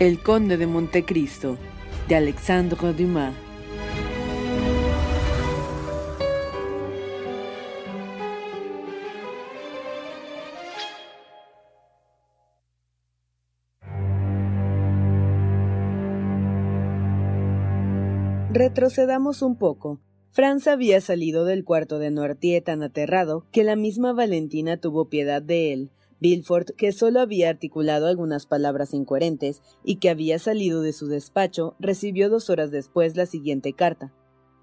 El Conde de Montecristo, de Alexandre Dumas. Retrocedamos un poco. Franz había salido del cuarto de Noirtier tan aterrado que la misma Valentina tuvo piedad de él, Bilford, que solo había articulado algunas palabras incoherentes y que había salido de su despacho, recibió dos horas después la siguiente carta.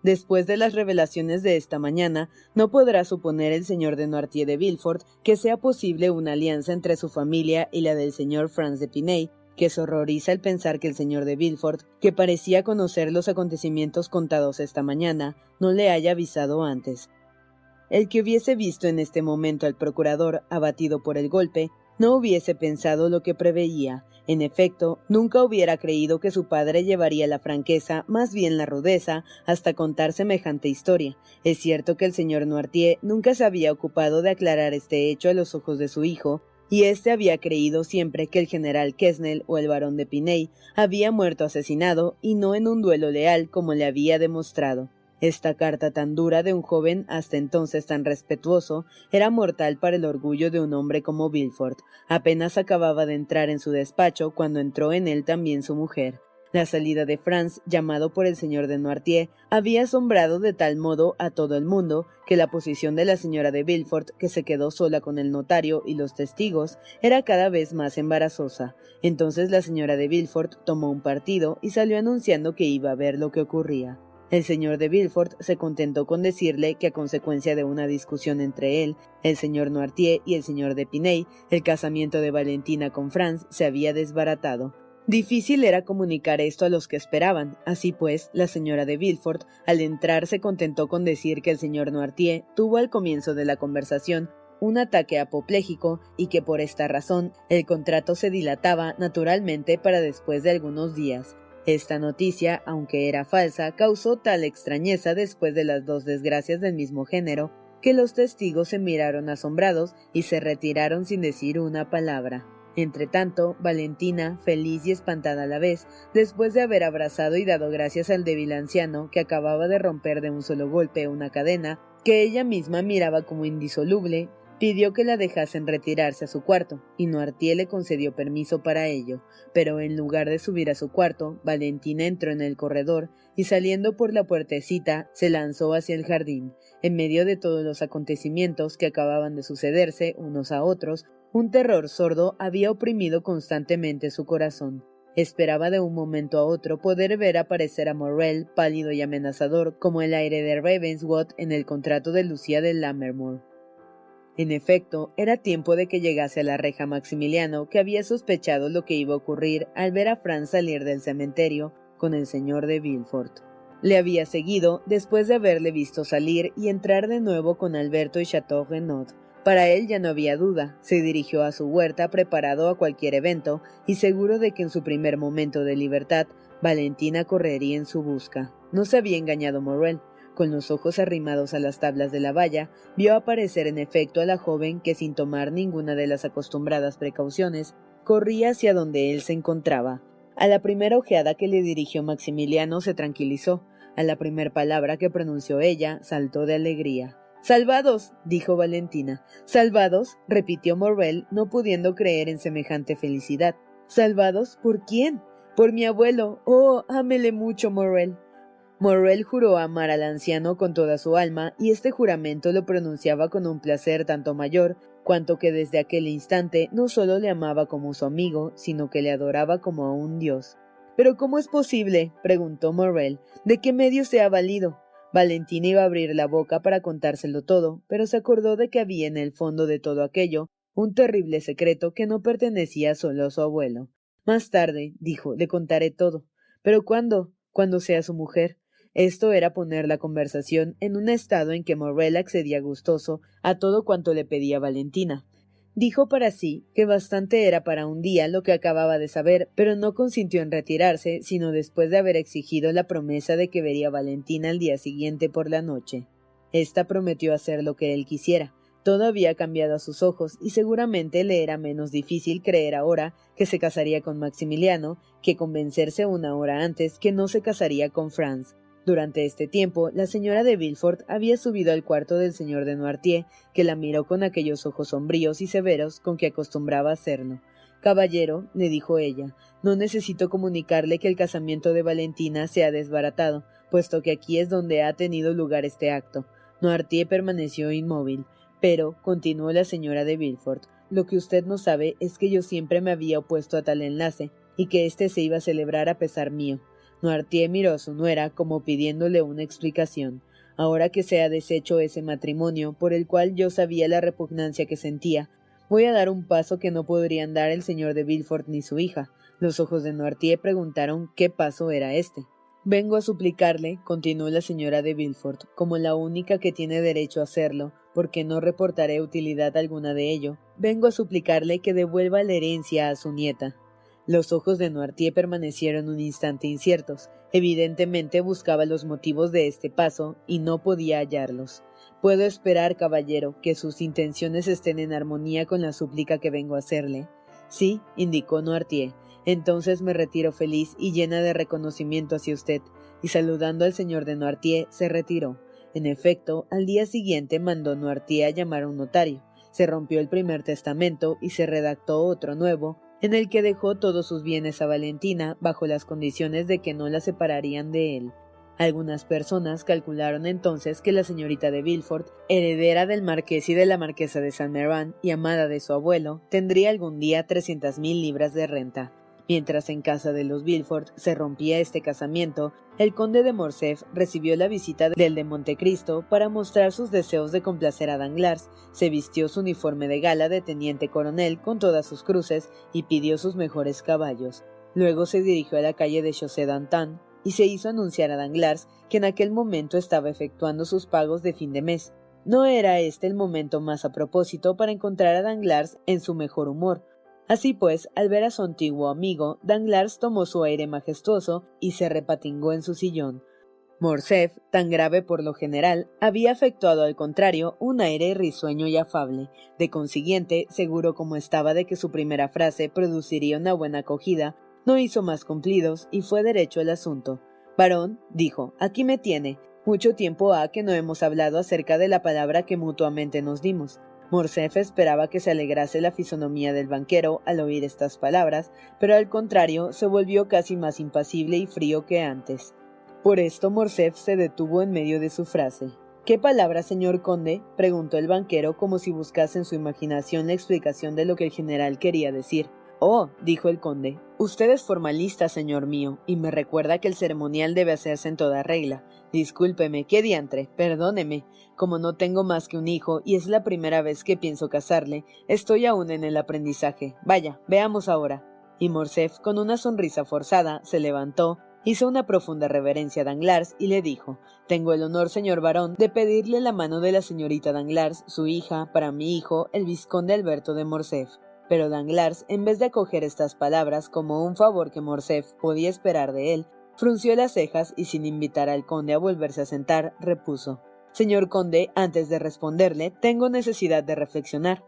Después de las revelaciones de esta mañana, no podrá suponer el señor de Noirtier de Villefort que sea posible una alianza entre su familia y la del señor Franz de Pinay, que se horroriza el pensar que el señor de Villefort, que parecía conocer los acontecimientos contados esta mañana, no le haya avisado antes. El que hubiese visto en este momento al procurador abatido por el golpe, no hubiese pensado lo que preveía. En efecto, nunca hubiera creído que su padre llevaría la franqueza, más bien la rudeza, hasta contar semejante historia. Es cierto que el señor Noirtier nunca se había ocupado de aclarar este hecho a los ojos de su hijo, y éste había creído siempre que el general Kesnel o el barón de Piney había muerto asesinado y no en un duelo leal como le había demostrado. Esta carta tan dura de un joven hasta entonces tan respetuoso era mortal para el orgullo de un hombre como Bilford. Apenas acababa de entrar en su despacho cuando entró en él también su mujer. La salida de Franz, llamado por el señor de Noirtier, había asombrado de tal modo a todo el mundo que la posición de la señora de Villefort, que se quedó sola con el notario y los testigos, era cada vez más embarazosa. Entonces la señora de Villefort tomó un partido y salió anunciando que iba a ver lo que ocurría. El señor de Villefort se contentó con decirle que a consecuencia de una discusión entre él, el señor Noirtier y el señor de Piney, el casamiento de Valentina con Franz se había desbaratado. Difícil era comunicar esto a los que esperaban. Así pues, la señora de Villefort, al entrar, se contentó con decir que el señor Noirtier tuvo al comienzo de la conversación un ataque apopléjico y que por esta razón el contrato se dilataba naturalmente para después de algunos días. Esta noticia, aunque era falsa, causó tal extrañeza después de las dos desgracias del mismo género, que los testigos se miraron asombrados y se retiraron sin decir una palabra. Entretanto, Valentina, feliz y espantada a la vez, después de haber abrazado y dado gracias al débil anciano que acababa de romper de un solo golpe una cadena, que ella misma miraba como indisoluble, Pidió que la dejasen retirarse a su cuarto, y Noirtier le concedió permiso para ello, pero en lugar de subir a su cuarto, Valentina entró en el corredor y saliendo por la puertecita se lanzó hacia el jardín. En medio de todos los acontecimientos que acababan de sucederse unos a otros, un terror sordo había oprimido constantemente su corazón. Esperaba de un momento a otro poder ver aparecer a Morrel, pálido y amenazador, como el aire de Ravenswood en el contrato de Lucía de Lammermoor. En efecto, era tiempo de que llegase a la reja Maximiliano, que había sospechado lo que iba a ocurrir al ver a Franz salir del cementerio con el señor de Villefort. Le había seguido después de haberle visto salir y entrar de nuevo con Alberto y Chateau Renaud, Para él ya no había duda, se dirigió a su huerta preparado a cualquier evento y seguro de que en su primer momento de libertad, Valentina correría en su busca. No se había engañado Morrel. Con los ojos arrimados a las tablas de la valla, vio aparecer en efecto a la joven que sin tomar ninguna de las acostumbradas precauciones, corría hacia donde él se encontraba. A la primera ojeada que le dirigió Maximiliano se tranquilizó. A la primera palabra que pronunció ella, saltó de alegría. Salvados, dijo Valentina. Salvados, repitió Morrel, no pudiendo creer en semejante felicidad. ¿Salvados? ¿Por quién? Por mi abuelo. Oh, ámele mucho, Morrel. Morrel juró amar al anciano con toda su alma, y este juramento lo pronunciaba con un placer tanto mayor cuanto que desde aquel instante no solo le amaba como su amigo, sino que le adoraba como a un dios. Pero ¿cómo es posible? preguntó Morrel. ¿De qué medio se ha valido? Valentina iba a abrir la boca para contárselo todo, pero se acordó de que había en el fondo de todo aquello un terrible secreto que no pertenecía solo a su abuelo. Más tarde, dijo, le contaré todo. ¿Pero cuándo? Cuando sea su mujer. Esto era poner la conversación en un estado en que Morrel accedía gustoso a todo cuanto le pedía Valentina. Dijo para sí que bastante era para un día lo que acababa de saber, pero no consintió en retirarse, sino después de haber exigido la promesa de que vería a Valentina al día siguiente por la noche. Esta prometió hacer lo que él quisiera. Todo había cambiado a sus ojos, y seguramente le era menos difícil creer ahora que se casaría con Maximiliano que convencerse una hora antes que no se casaría con Franz. Durante este tiempo, la señora de Villefort había subido al cuarto del señor de Noirtier, que la miró con aquellos ojos sombríos y severos con que acostumbraba hacerlo. Caballero, le dijo ella, no necesito comunicarle que el casamiento de Valentina se ha desbaratado, puesto que aquí es donde ha tenido lugar este acto. Noirtier permaneció inmóvil. Pero, continuó la señora de Villefort, lo que usted no sabe es que yo siempre me había opuesto a tal enlace, y que éste se iba a celebrar a pesar mío. Noirtier miró a su nuera como pidiéndole una explicación. Ahora que se ha deshecho ese matrimonio, por el cual yo sabía la repugnancia que sentía, voy a dar un paso que no podrían dar el señor de Villefort ni su hija. Los ojos de Noirtier preguntaron qué paso era este. Vengo a suplicarle, continuó la señora de Villefort, como la única que tiene derecho a hacerlo, porque no reportaré utilidad alguna de ello, vengo a suplicarle que devuelva la herencia a su nieta. Los ojos de Noirtier permanecieron un instante inciertos. Evidentemente buscaba los motivos de este paso y no podía hallarlos. Puedo esperar, caballero, que sus intenciones estén en armonía con la súplica que vengo a hacerle. Sí, indicó Noirtier. Entonces me retiro feliz y llena de reconocimiento hacia usted. Y saludando al señor de Noirtier, se retiró. En efecto, al día siguiente mandó Noirtier a llamar a un notario. Se rompió el primer testamento y se redactó otro nuevo, en el que dejó todos sus bienes a Valentina bajo las condiciones de que no la separarían de él. Algunas personas calcularon entonces que la señorita de Villefort, heredera del marqués y de la marquesa de Saint Méran y amada de su abuelo, tendría algún día trescientas mil libras de renta. Mientras en casa de los Villefort se rompía este casamiento, el conde de Morcerf recibió la visita del de Montecristo para mostrar sus deseos de complacer a Danglars, se vistió su uniforme de gala de teniente coronel con todas sus cruces y pidió sus mejores caballos. Luego se dirigió a la calle de Chaussée d'Antin y se hizo anunciar a Danglars que en aquel momento estaba efectuando sus pagos de fin de mes. No era este el momento más a propósito para encontrar a Danglars en su mejor humor, Así pues, al ver a su antiguo amigo, Danglars tomó su aire majestuoso y se repatingó en su sillón. Morcerf, tan grave por lo general, había efectuado al contrario un aire risueño y afable. De consiguiente, seguro como estaba de que su primera frase produciría una buena acogida, no hizo más cumplidos y fue derecho al asunto. Varón, dijo, aquí me tiene. Mucho tiempo ha que no hemos hablado acerca de la palabra que mutuamente nos dimos. Esperaba que se alegrase la fisonomía del banquero al oír estas palabras, pero al contrario se volvió casi más impasible y frío que antes. Por esto Morcerf se detuvo en medio de su frase. ¿Qué palabra, señor conde? preguntó el banquero como si buscase en su imaginación la explicación de lo que el general quería decir. Oh, dijo el conde, usted es formalista, señor mío, y me recuerda que el ceremonial debe hacerse en toda regla. Discúlpeme, qué diantre, perdóneme. Como no tengo más que un hijo y es la primera vez que pienso casarle, estoy aún en el aprendizaje. Vaya, veamos ahora. Y Morcerf, con una sonrisa forzada, se levantó hizo una profunda reverencia a Danglars y le dijo Tengo el honor, señor barón, de pedirle la mano de la señorita Danglars, su hija, para mi hijo, el vizconde Alberto de Morcerf. Pero Danglars, en vez de acoger estas palabras como un favor que Morcerf podía esperar de él, frunció las cejas y sin invitar al conde a volverse a sentar, repuso Señor conde, antes de responderle, tengo necesidad de reflexionar.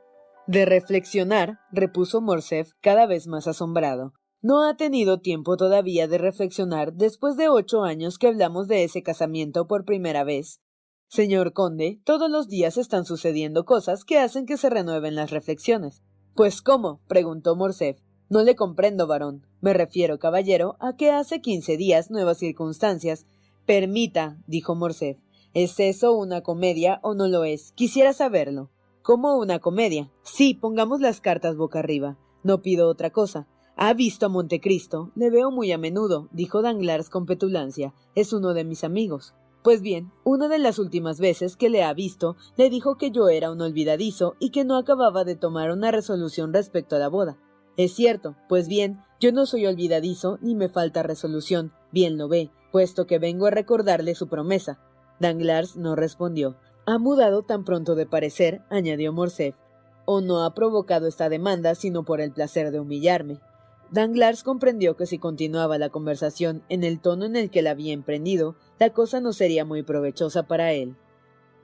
De reflexionar, repuso Morcerf cada vez más asombrado. No ha tenido tiempo todavía de reflexionar después de ocho años que hablamos de ese casamiento por primera vez. Señor conde, todos los días están sucediendo cosas que hacen que se renueven las reflexiones. Pues cómo, preguntó Morcerf. No le comprendo, varón. Me refiero, caballero, a que hace quince días nuevas circunstancias. Permita, dijo Morcerf. ¿Es eso una comedia o no lo es? Quisiera saberlo. ¿Cómo una comedia? Sí, pongamos las cartas boca arriba. No pido otra cosa. ¿Ha visto a Montecristo? Le veo muy a menudo, dijo Danglars con petulancia. Es uno de mis amigos. Pues bien, una de las últimas veces que le ha visto, le dijo que yo era un olvidadizo y que no acababa de tomar una resolución respecto a la boda. Es cierto, pues bien, yo no soy olvidadizo ni me falta resolución, bien lo ve, puesto que vengo a recordarle su promesa. Danglars no respondió. Ha mudado tan pronto de parecer, añadió Morcerf, o no ha provocado esta demanda sino por el placer de humillarme. Danglars comprendió que si continuaba la conversación en el tono en el que la había emprendido, la cosa no sería muy provechosa para él.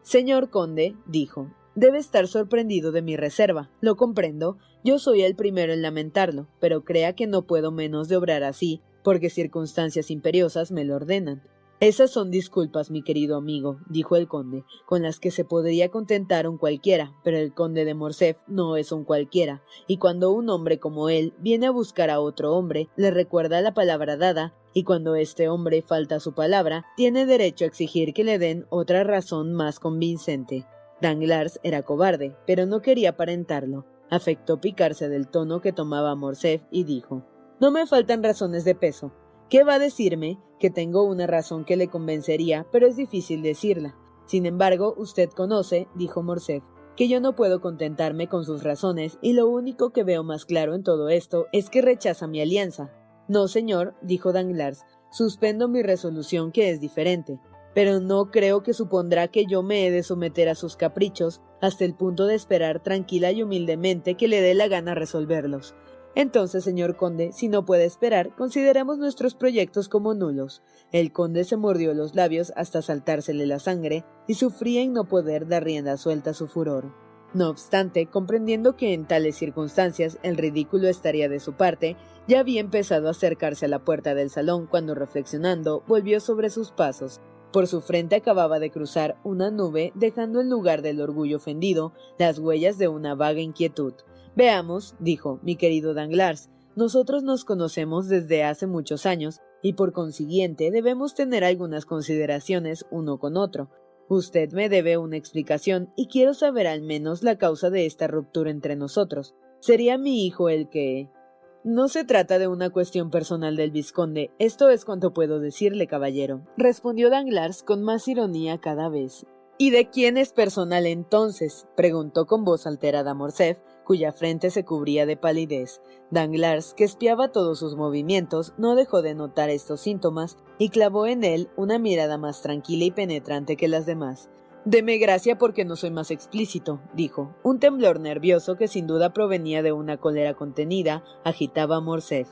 Señor conde, dijo, debe estar sorprendido de mi reserva. Lo comprendo. Yo soy el primero en lamentarlo, pero crea que no puedo menos de obrar así, porque circunstancias imperiosas me lo ordenan. Esas son disculpas, mi querido amigo, dijo el conde, con las que se podría contentar un cualquiera, pero el conde de Morcerf no es un cualquiera, y cuando un hombre como él viene a buscar a otro hombre, le recuerda la palabra dada, y cuando este hombre falta su palabra, tiene derecho a exigir que le den otra razón más convincente. Danglars era cobarde, pero no quería aparentarlo. Afectó picarse del tono que tomaba Morcerf y dijo No me faltan razones de peso. ¿Qué va a decirme? Que tengo una razón que le convencería, pero es difícil decirla. Sin embargo, usted conoce, dijo Morcerf, que yo no puedo contentarme con sus razones, y lo único que veo más claro en todo esto es que rechaza mi alianza. No, señor, dijo Danglars, suspendo mi resolución que es diferente, pero no creo que supondrá que yo me he de someter a sus caprichos hasta el punto de esperar tranquila y humildemente que le dé la gana resolverlos. Entonces, señor conde, si no puede esperar, consideremos nuestros proyectos como nulos. El conde se mordió los labios hasta saltársele la sangre y sufría en no poder dar rienda suelta a su furor. No obstante, comprendiendo que en tales circunstancias el ridículo estaría de su parte, ya había empezado a acercarse a la puerta del salón cuando, reflexionando, volvió sobre sus pasos. Por su frente acababa de cruzar una nube, dejando en lugar del orgullo ofendido las huellas de una vaga inquietud. Veamos, dijo mi querido Danglars, nosotros nos conocemos desde hace muchos años y por consiguiente debemos tener algunas consideraciones uno con otro. Usted me debe una explicación y quiero saber al menos la causa de esta ruptura entre nosotros. ¿Sería mi hijo el que... No se trata de una cuestión personal del vizconde, esto es cuanto puedo decirle, caballero, respondió Danglars con más ironía cada vez. ¿Y de quién es personal entonces? preguntó con voz alterada Morcerf, cuya frente se cubría de palidez. Danglars, que espiaba todos sus movimientos, no dejó de notar estos síntomas y clavó en él una mirada más tranquila y penetrante que las demás. Deme gracia porque no soy más explícito, dijo. Un temblor nervioso que sin duda provenía de una cólera contenida agitaba a Morcerf.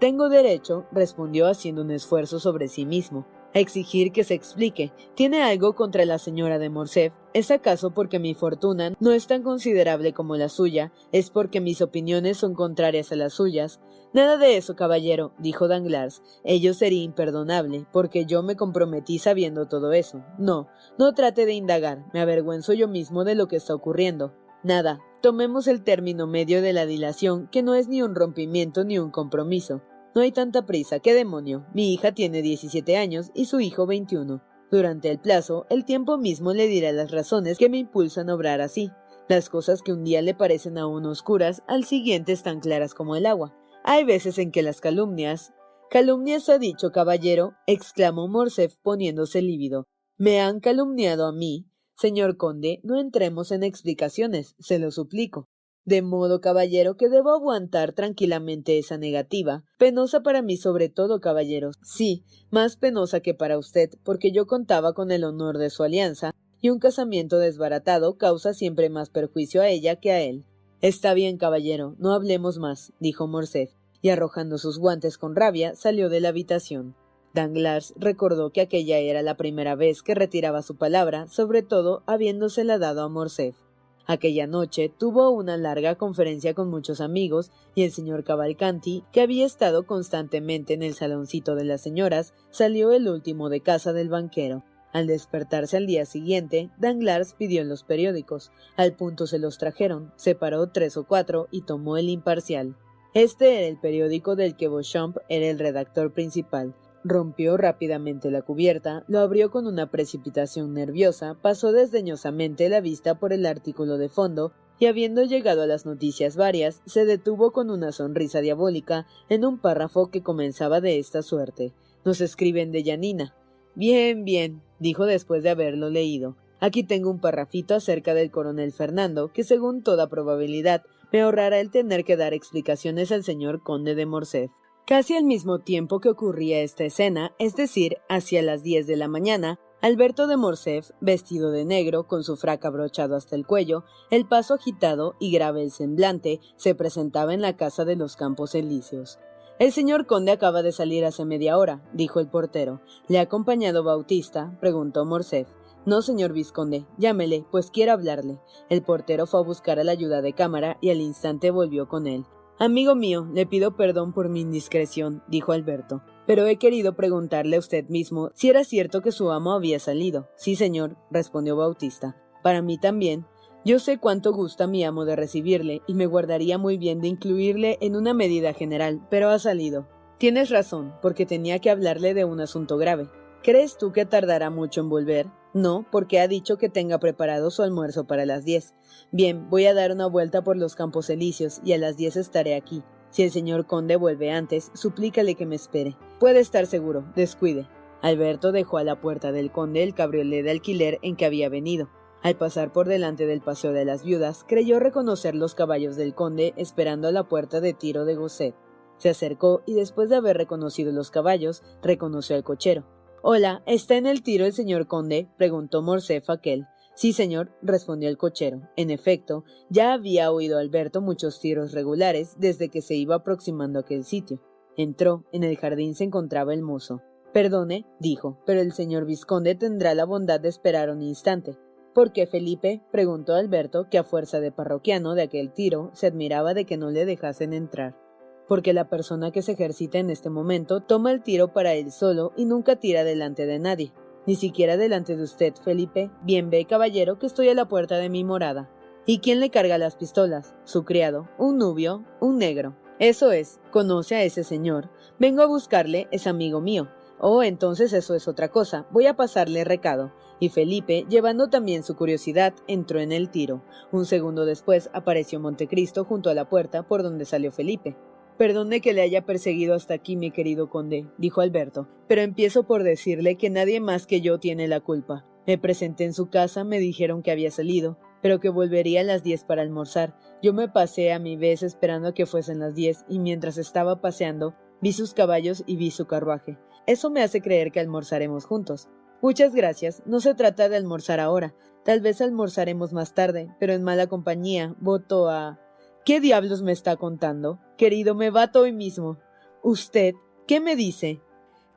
Tengo derecho, respondió haciendo un esfuerzo sobre sí mismo, exigir que se explique. ¿Tiene algo contra la señora de Morcerf? ¿Es acaso porque mi fortuna no es tan considerable como la suya? ¿Es porque mis opiniones son contrarias a las suyas? Nada de eso, caballero, dijo Danglars. Ello sería imperdonable, porque yo me comprometí sabiendo todo eso. No, no trate de indagar, me avergüenzo yo mismo de lo que está ocurriendo. Nada, tomemos el término medio de la dilación, que no es ni un rompimiento ni un compromiso. No hay tanta prisa, ¿qué demonio? Mi hija tiene 17 años y su hijo 21. Durante el plazo, el tiempo mismo le dirá las razones que me impulsan a obrar así. Las cosas que un día le parecen a uno oscuras, al siguiente están claras como el agua. Hay veces en que las calumnias... Calumnias ha dicho, caballero, exclamó Morcerf poniéndose lívido. Me han calumniado a mí. Señor conde, no entremos en explicaciones, se lo suplico. De modo, caballero, que debo aguantar tranquilamente esa negativa. Penosa para mí sobre todo, caballero. Sí, más penosa que para usted, porque yo contaba con el honor de su alianza, y un casamiento desbaratado causa siempre más perjuicio a ella que a él. Está bien, caballero, no hablemos más, dijo Morcerf, y arrojando sus guantes con rabia, salió de la habitación. Danglars recordó que aquella era la primera vez que retiraba su palabra, sobre todo habiéndosela dado a Morcerf. Aquella noche tuvo una larga conferencia con muchos amigos y el señor Cavalcanti, que había estado constantemente en el saloncito de las señoras, salió el último de casa del banquero. Al despertarse al día siguiente, Danglars pidió los periódicos. Al punto se los trajeron, separó tres o cuatro y tomó el imparcial. Este era el periódico del que Beauchamp era el redactor principal. Rompió rápidamente la cubierta, lo abrió con una precipitación nerviosa, pasó desdeñosamente la vista por el artículo de fondo y habiendo llegado a las noticias varias, se detuvo con una sonrisa diabólica en un párrafo que comenzaba de esta suerte. Nos escriben de Yanina. Bien, bien, dijo después de haberlo leído. Aquí tengo un parrafito acerca del coronel Fernando, que según toda probabilidad me ahorrará el tener que dar explicaciones al señor conde de Morcerf. Casi al mismo tiempo que ocurría esta escena, es decir, hacia las diez de la mañana, Alberto de Morcerf, vestido de negro, con su frac abrochado hasta el cuello, el paso agitado y grave el semblante, se presentaba en la casa de los Campos Elíseos. El señor conde acaba de salir hace media hora, dijo el portero. ¿Le ha acompañado Bautista? preguntó Morcerf. No, señor vizconde, llámele, pues quiero hablarle. El portero fue a buscar a la ayuda de cámara y al instante volvió con él. Amigo mío, le pido perdón por mi indiscreción, dijo Alberto, pero he querido preguntarle a usted mismo si era cierto que su amo había salido. Sí, señor, respondió Bautista. Para mí también. Yo sé cuánto gusta mi amo de recibirle, y me guardaría muy bien de incluirle en una medida general, pero ha salido. Tienes razón, porque tenía que hablarle de un asunto grave. ¿Crees tú que tardará mucho en volver? No, porque ha dicho que tenga preparado su almuerzo para las diez. Bien, voy a dar una vuelta por los campos elíseos y a las diez estaré aquí. Si el señor conde vuelve antes, suplícale que me espere. Puede estar seguro, descuide. Alberto dejó a la puerta del conde el cabriolet de alquiler en que había venido. Al pasar por delante del paseo de las viudas, creyó reconocer los caballos del conde esperando a la puerta de tiro de Gosset. Se acercó y después de haber reconocido los caballos, reconoció al cochero. Hola, ¿está en el tiro el señor conde? preguntó Morcef aquel. Sí, señor, respondió el cochero. En efecto, ya había oído Alberto muchos tiros regulares desde que se iba aproximando a aquel sitio. Entró, en el jardín se encontraba el mozo. Perdone, dijo, pero el señor vizconde tendrá la bondad de esperar un instante. ¿Por qué, Felipe? preguntó Alberto, que a fuerza de parroquiano de aquel tiro se admiraba de que no le dejasen entrar porque la persona que se ejercita en este momento toma el tiro para él solo y nunca tira delante de nadie, ni siquiera delante de usted, Felipe. Bien ve, caballero, que estoy a la puerta de mi morada. ¿Y quién le carga las pistolas? Su criado, un nubio, un negro. Eso es, conoce a ese señor. Vengo a buscarle, es amigo mío. Oh, entonces eso es otra cosa. Voy a pasarle recado. Y Felipe, llevando también su curiosidad, entró en el tiro. Un segundo después apareció Montecristo junto a la puerta por donde salió Felipe. Perdone que le haya perseguido hasta aquí, mi querido conde, dijo Alberto, pero empiezo por decirle que nadie más que yo tiene la culpa. Me presenté en su casa, me dijeron que había salido, pero que volvería a las diez para almorzar. Yo me pasé a mi vez esperando a que fuesen las diez, y mientras estaba paseando, vi sus caballos y vi su carruaje. Eso me hace creer que almorzaremos juntos. Muchas gracias. No se trata de almorzar ahora. Tal vez almorzaremos más tarde, pero en mala compañía. Voto a. ¿Qué diablos me está contando? Querido, me bato hoy mismo. ¿Usted qué me dice?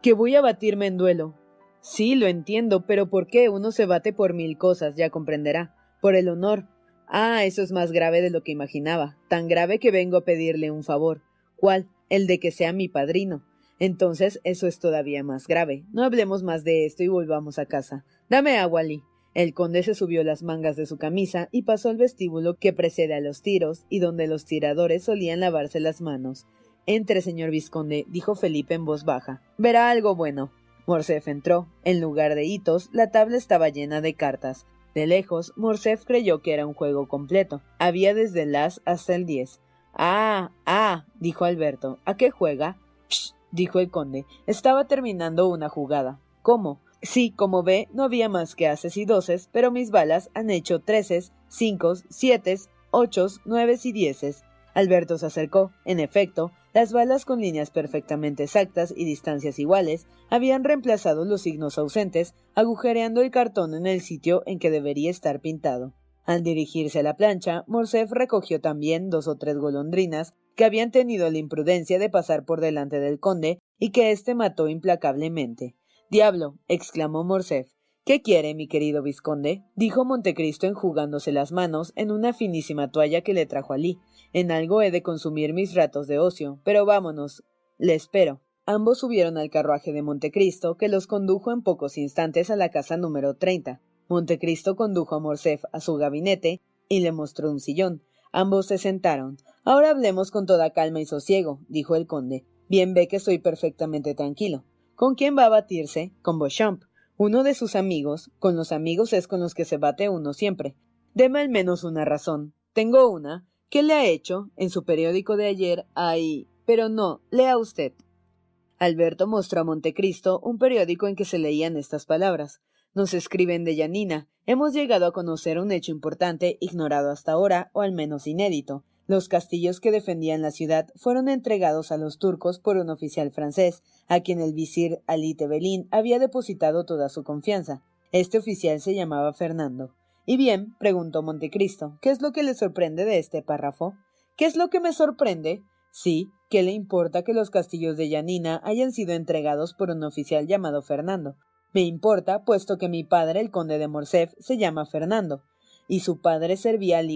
Que voy a batirme en duelo. Sí, lo entiendo, pero ¿por qué uno se bate por mil cosas? Ya comprenderá. Por el honor. Ah, eso es más grave de lo que imaginaba. Tan grave que vengo a pedirle un favor. ¿Cuál? El de que sea mi padrino. Entonces, eso es todavía más grave. No hablemos más de esto y volvamos a casa. Dame agua, Lee. El conde se subió las mangas de su camisa y pasó al vestíbulo que precede a los tiros y donde los tiradores solían lavarse las manos. Entre, señor vizconde, dijo Felipe en voz baja. Verá algo bueno. Morcef entró. En lugar de hitos, la tabla estaba llena de cartas. De lejos, Morcef creyó que era un juego completo. Había desde el as hasta el diez. Ah, ah, dijo Alberto. ¿A qué juega? Psh, dijo el conde. Estaba terminando una jugada. ¿Cómo? Sí, como ve, no había más que haces y doces, pero mis balas han hecho treces, cinco, siete, ochos, nueves y dieces. Alberto se acercó. En efecto, las balas con líneas perfectamente exactas y distancias iguales habían reemplazado los signos ausentes, agujereando el cartón en el sitio en que debería estar pintado. Al dirigirse a la plancha, Morcerf recogió también dos o tres golondrinas que habían tenido la imprudencia de pasar por delante del conde y que éste mató implacablemente. Diablo. exclamó Morcerf. ¿Qué quiere, mi querido vizconde? dijo Montecristo enjugándose las manos en una finísima toalla que le trajo allí. En algo he de consumir mis ratos de ocio, pero vámonos. Le espero. Ambos subieron al carruaje de Montecristo, que los condujo en pocos instantes a la casa número 30. Montecristo condujo a Morcerf a su gabinete y le mostró un sillón. Ambos se sentaron. Ahora hablemos con toda calma y sosiego, dijo el conde. Bien ve que estoy perfectamente tranquilo. ¿Con quién va a batirse? Con Beauchamp. Uno de sus amigos. Con los amigos es con los que se bate uno siempre. Deme al menos una razón. Tengo una. ¿Qué le ha hecho? En su periódico de ayer hay. Pero no, lea usted. Alberto mostró a Montecristo un periódico en que se leían estas palabras. Nos escriben de Yanina. Hemos llegado a conocer un hecho importante, ignorado hasta ahora, o al menos inédito. Los castillos que defendían la ciudad fueron entregados a los turcos por un oficial francés, a quien el visir Ali Tebelín había depositado toda su confianza. Este oficial se llamaba Fernando. Y bien, preguntó Montecristo, ¿qué es lo que le sorprende de este párrafo? ¿Qué es lo que me sorprende? Sí, ¿qué le importa que los castillos de Yanina hayan sido entregados por un oficial llamado Fernando? Me importa, puesto que mi padre, el conde de Morcerf, se llama Fernando, y su padre servía al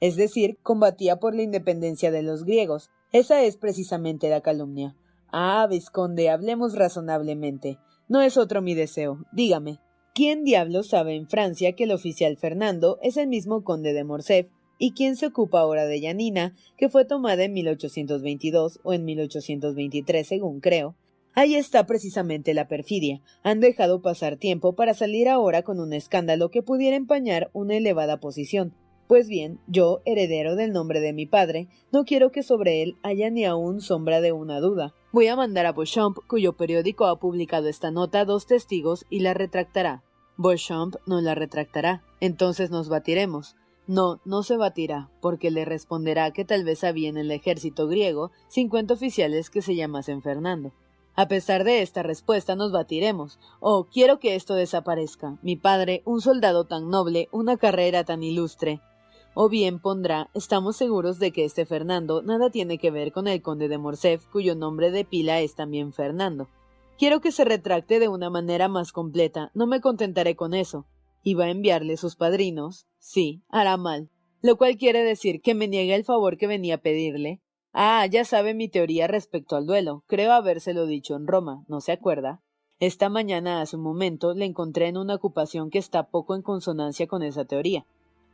es decir, combatía por la independencia de los griegos. Esa es precisamente la calumnia. Ah, vizconde, hablemos razonablemente. No es otro mi deseo. Dígame, ¿quién diablo sabe en Francia que el oficial Fernando es el mismo conde de Morcerf y quién se ocupa ahora de Yanina, que fue tomada en 1822 o en 1823, según creo, Ahí está precisamente la perfidia. Han dejado pasar tiempo para salir ahora con un escándalo que pudiera empañar una elevada posición. Pues bien, yo, heredero del nombre de mi padre, no quiero que sobre él haya ni aún sombra de una duda. Voy a mandar a Beauchamp, cuyo periódico ha publicado esta nota, dos testigos y la retractará. Beauchamp no la retractará. Entonces nos batiremos. No, no se batirá, porque le responderá que tal vez había en el ejército griego cincuenta oficiales que se llamasen Fernando. A pesar de esta respuesta nos batiremos. Oh, quiero que esto desaparezca. Mi padre, un soldado tan noble, una carrera tan ilustre. O bien pondrá, estamos seguros de que este Fernando nada tiene que ver con el conde de Morcerf, cuyo nombre de pila es también Fernando. Quiero que se retracte de una manera más completa, no me contentaré con eso. Y va a enviarle sus padrinos. Sí, hará mal. Lo cual quiere decir que me niegue el favor que venía a pedirle, Ah, ya sabe mi teoría respecto al duelo. Creo habérselo dicho en Roma, ¿no se acuerda? Esta mañana hace un momento le encontré en una ocupación que está poco en consonancia con esa teoría.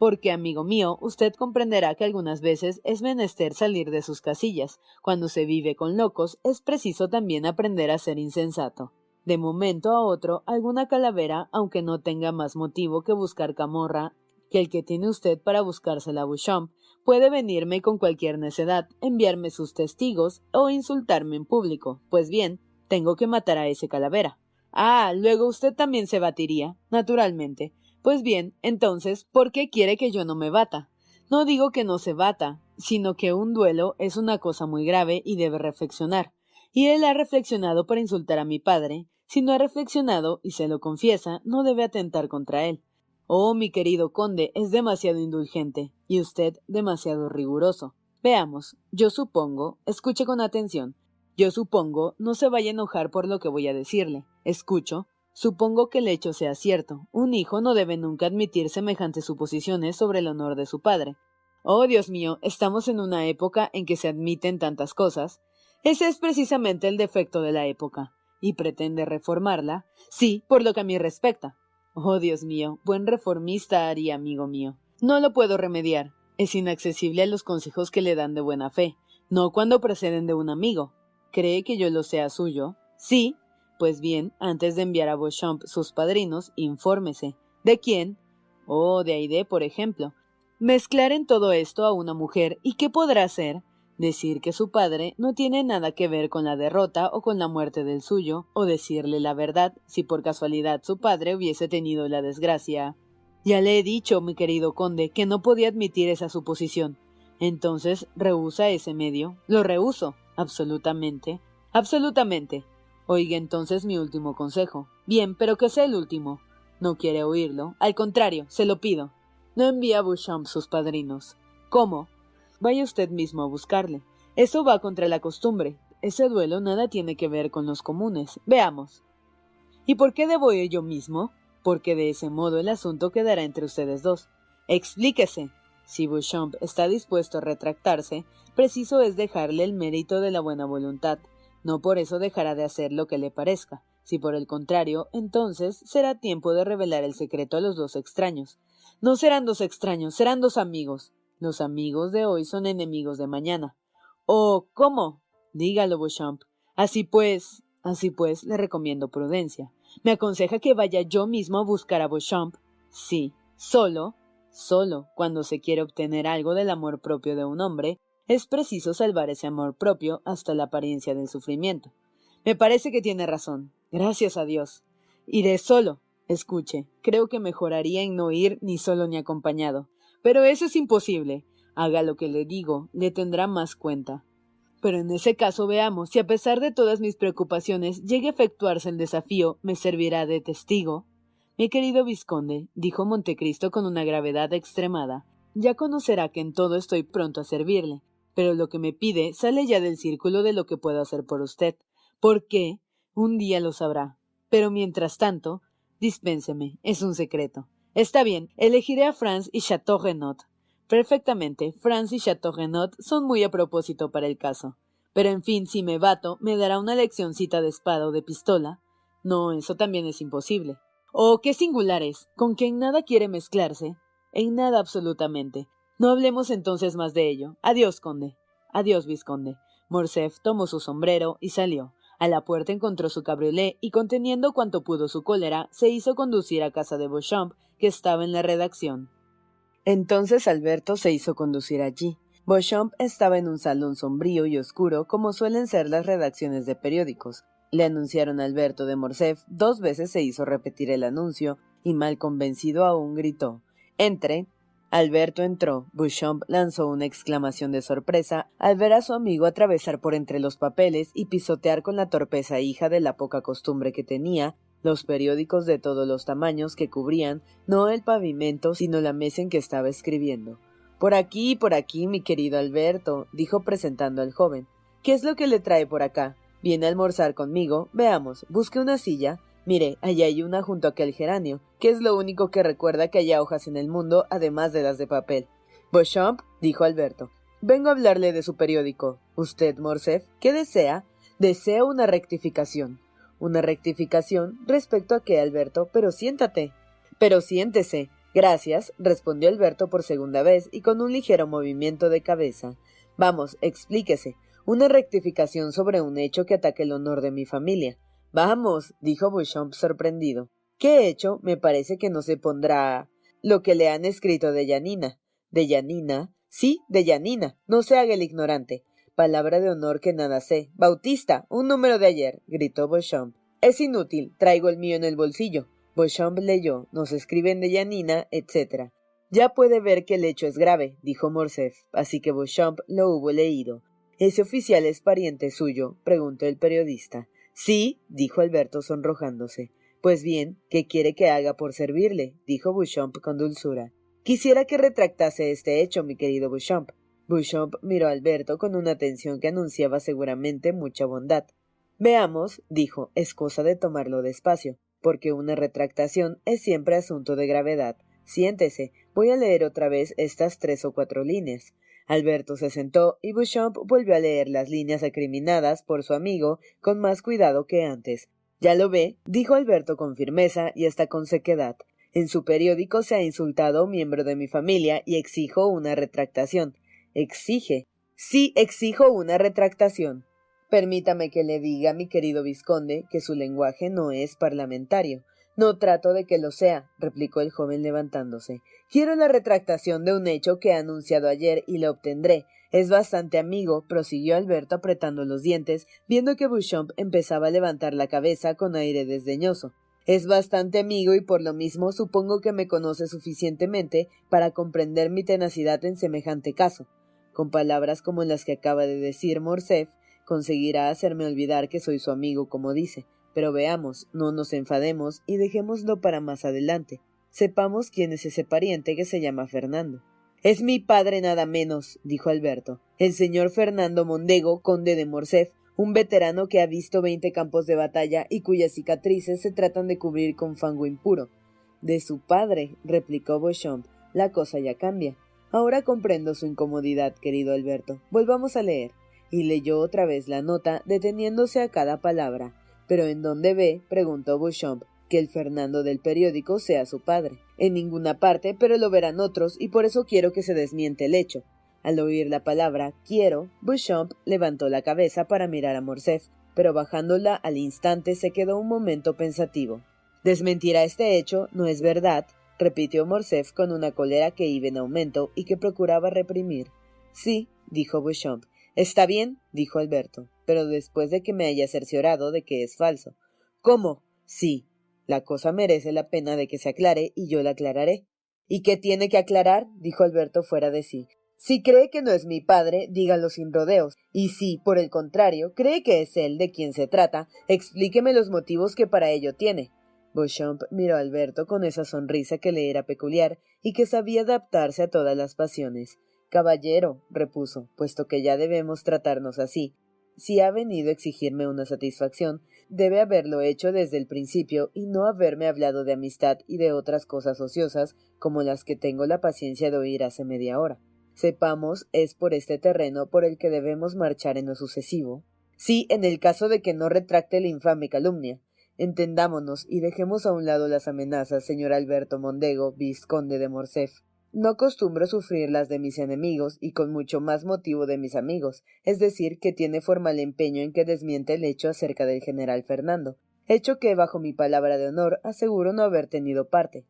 Porque, amigo mío, usted comprenderá que algunas veces es menester salir de sus casillas. Cuando se vive con locos, es preciso también aprender a ser insensato. De momento a otro, alguna calavera, aunque no tenga más motivo que buscar camorra que el que tiene usted para buscársela a Bouchamp, Puede venirme con cualquier necedad, enviarme sus testigos o insultarme en público. Pues bien, tengo que matar a ese calavera. Ah, luego usted también se batiría, naturalmente. Pues bien, entonces, ¿por qué quiere que yo no me bata? No digo que no se bata, sino que un duelo es una cosa muy grave y debe reflexionar. Y él ha reflexionado para insultar a mi padre. Si no ha reflexionado y se lo confiesa, no debe atentar contra él. Oh, mi querido conde, es demasiado indulgente, y usted demasiado riguroso. Veamos, yo supongo, escuche con atención, yo supongo, no se vaya a enojar por lo que voy a decirle. Escucho, supongo que el hecho sea cierto. Un hijo no debe nunca admitir semejantes suposiciones sobre el honor de su padre. Oh, Dios mío, estamos en una época en que se admiten tantas cosas. Ese es precisamente el defecto de la época. ¿Y pretende reformarla? Sí, por lo que a mí respecta. Oh, Dios mío, buen reformista haría, amigo mío. No lo puedo remediar. Es inaccesible a los consejos que le dan de buena fe, no cuando proceden de un amigo. ¿Cree que yo lo sea suyo? Sí. Pues bien, antes de enviar a Beauchamp sus padrinos, infórmese. ¿De quién? Oh, de Aide, por ejemplo. Mezclar en todo esto a una mujer, ¿y qué podrá hacer? decir que su padre no tiene nada que ver con la derrota o con la muerte del suyo, o decirle la verdad si por casualidad su padre hubiese tenido la desgracia. Ya le he dicho, mi querido conde, que no podía admitir esa suposición. Entonces, ¿rehúsa ese medio? Lo rehuso. Absolutamente. Absolutamente. Oiga entonces mi último consejo. Bien, pero que sea el último. No quiere oírlo. Al contrario, se lo pido. No envía a Beauchamp sus padrinos. ¿Cómo? Vaya usted mismo a buscarle. Eso va contra la costumbre. Ese duelo nada tiene que ver con los comunes. Veamos. ¿Y por qué debo ir yo mismo? Porque de ese modo el asunto quedará entre ustedes dos. Explíquese. Si Beauchamp está dispuesto a retractarse, preciso es dejarle el mérito de la buena voluntad. No por eso dejará de hacer lo que le parezca. Si por el contrario, entonces será tiempo de revelar el secreto a los dos extraños. No serán dos extraños, serán dos amigos. Los amigos de hoy son enemigos de mañana. Oh, ¿cómo? Dígalo, Beauchamp. Así pues, así pues, le recomiendo prudencia. ¿Me aconseja que vaya yo mismo a buscar a Beauchamp? Sí, solo, solo, cuando se quiere obtener algo del amor propio de un hombre, es preciso salvar ese amor propio hasta la apariencia del sufrimiento. Me parece que tiene razón. Gracias a Dios. Iré solo. Escuche, creo que mejoraría en no ir ni solo ni acompañado. Pero eso es imposible. Haga lo que le digo, le tendrá más cuenta. Pero en ese caso veamos si a pesar de todas mis preocupaciones llegue a efectuarse el desafío, me servirá de testigo. Mi querido vizconde, dijo Montecristo con una gravedad extremada, ya conocerá que en todo estoy pronto a servirle, pero lo que me pide sale ya del círculo de lo que puedo hacer por usted. ¿Por qué? Un día lo sabrá. Pero mientras tanto, dispénseme, es un secreto. Está bien, elegiré a Franz y Chateau Renaud. Perfectamente, Franz y Chateau Renaud son muy a propósito para el caso. Pero en fin, si me bato, me dará una leccioncita de espada o de pistola. No, eso también es imposible. Oh, qué singular es, con que en nada quiere mezclarse. En nada absolutamente. No hablemos entonces más de ello. Adiós, conde. Adiós, vizconde. Morcerf tomó su sombrero y salió. A la puerta encontró su cabriolé y conteniendo cuanto pudo su cólera, se hizo conducir a casa de Beauchamp, que estaba en la redacción. Entonces Alberto se hizo conducir allí. Beauchamp estaba en un salón sombrío y oscuro, como suelen ser las redacciones de periódicos. Le anunciaron a Alberto de Morcerf, dos veces se hizo repetir el anuncio, y mal convencido aún gritó Entre. Alberto entró. Beauchamp lanzó una exclamación de sorpresa al ver a su amigo atravesar por entre los papeles y pisotear con la torpeza hija de la poca costumbre que tenía los periódicos de todos los tamaños que cubrían no el pavimento, sino la mesa en que estaba escribiendo. Por aquí, por aquí, mi querido Alberto, dijo presentando al joven. ¿Qué es lo que le trae por acá? ¿Viene a almorzar conmigo? Veamos, busque una silla. Mire, allá hay una junto a aquel geranio, que es lo único que recuerda que haya hojas en el mundo, además de las de papel. Beauchamp, dijo Alberto, vengo a hablarle de su periódico. ¿Usted, Morcerf, qué desea? Deseo una rectificación. Una rectificación respecto a qué, Alberto, pero siéntate. Pero siéntese. Gracias, respondió Alberto por segunda vez y con un ligero movimiento de cabeza. Vamos, explíquese. Una rectificación sobre un hecho que ataque el honor de mi familia. Vamos, dijo Beauchamp sorprendido. ¿Qué hecho? Me parece que no se pondrá lo que le han escrito de Yanina. ¿De Yanina? Sí, de Yanina. No se haga el ignorante. Palabra de honor que nada sé. Bautista, un número de ayer, gritó Beauchamp. Es inútil, traigo el mío en el bolsillo. Beauchamp leyó, nos escriben de Yanina, etc. Ya puede ver que el hecho es grave, dijo Morcerf, así que Beauchamp lo hubo leído. ¿Ese oficial es pariente suyo? preguntó el periodista. Sí, dijo Alberto sonrojándose. Pues bien, ¿qué quiere que haga por servirle? dijo Beauchamp con dulzura. Quisiera que retractase este hecho, mi querido Beauchamp. Beauchamp miró a Alberto con una atención que anunciaba seguramente mucha bondad. Veamos, dijo, es cosa de tomarlo despacio, porque una retractación es siempre asunto de gravedad. Siéntese, voy a leer otra vez estas tres o cuatro líneas. Alberto se sentó y Beauchamp volvió a leer las líneas acriminadas por su amigo con más cuidado que antes. Ya lo ve, dijo Alberto con firmeza y hasta con sequedad. En su periódico se ha insultado un miembro de mi familia y exijo una retractación. Exige. Sí exijo una retractación. Permítame que le diga, mi querido vizconde, que su lenguaje no es parlamentario. No trato de que lo sea, replicó el joven levantándose. Quiero la retractación de un hecho que he anunciado ayer y la obtendré. Es bastante amigo, prosiguió Alberto apretando los dientes, viendo que Beauchamp empezaba a levantar la cabeza con aire desdeñoso. Es bastante amigo y por lo mismo supongo que me conoce suficientemente para comprender mi tenacidad en semejante caso. Con palabras como las que acaba de decir Morcerf, conseguirá hacerme olvidar que soy su amigo, como dice. Pero veamos, no nos enfademos y dejémoslo para más adelante. Sepamos quién es ese pariente que se llama Fernando. Es mi padre nada menos, dijo Alberto, el señor Fernando Mondego, conde de Morcef, un veterano que ha visto veinte campos de batalla y cuyas cicatrices se tratan de cubrir con fango impuro. De su padre, replicó Beauchamp, la cosa ya cambia. Ahora comprendo su incomodidad, querido Alberto. Volvamos a leer. Y leyó otra vez la nota, deteniéndose a cada palabra. ¿Pero en dónde ve? preguntó Beauchamp que el Fernando del periódico sea su padre. En ninguna parte, pero lo verán otros, y por eso quiero que se desmiente el hecho. Al oír la palabra quiero, Beauchamp levantó la cabeza para mirar a Morcerf, pero bajándola al instante se quedó un momento pensativo. Desmentirá este hecho, no es verdad, repitió Morcerf con una cólera que iba en aumento y que procuraba reprimir. Sí, dijo Beauchamp. Está bien, dijo Alberto, pero después de que me haya cerciorado de que es falso. ¿Cómo? Sí, la cosa merece la pena de que se aclare y yo la aclararé. ¿Y qué tiene que aclarar? dijo Alberto fuera de sí. Si cree que no es mi padre, dígalo sin rodeos, y si, por el contrario, cree que es él de quien se trata, explíqueme los motivos que para ello tiene. Beauchamp miró a Alberto con esa sonrisa que le era peculiar y que sabía adaptarse a todas las pasiones. Caballero, repuso, puesto que ya debemos tratarnos así, si ha venido a exigirme una satisfacción, debe haberlo hecho desde el principio y no haberme hablado de amistad y de otras cosas ociosas como las que tengo la paciencia de oír hace media hora. Sepamos, es por este terreno por el que debemos marchar en lo sucesivo. Sí, en el caso de que no retracte la infame calumnia. Entendámonos y dejemos a un lado las amenazas, señor Alberto Mondego, vizconde de Morcef. No acostumbro sufrir las de mis enemigos y con mucho más motivo de mis amigos, es decir, que tiene formal empeño en que desmiente el hecho acerca del general Fernando, hecho que, bajo mi palabra de honor, aseguro no haber tenido parte.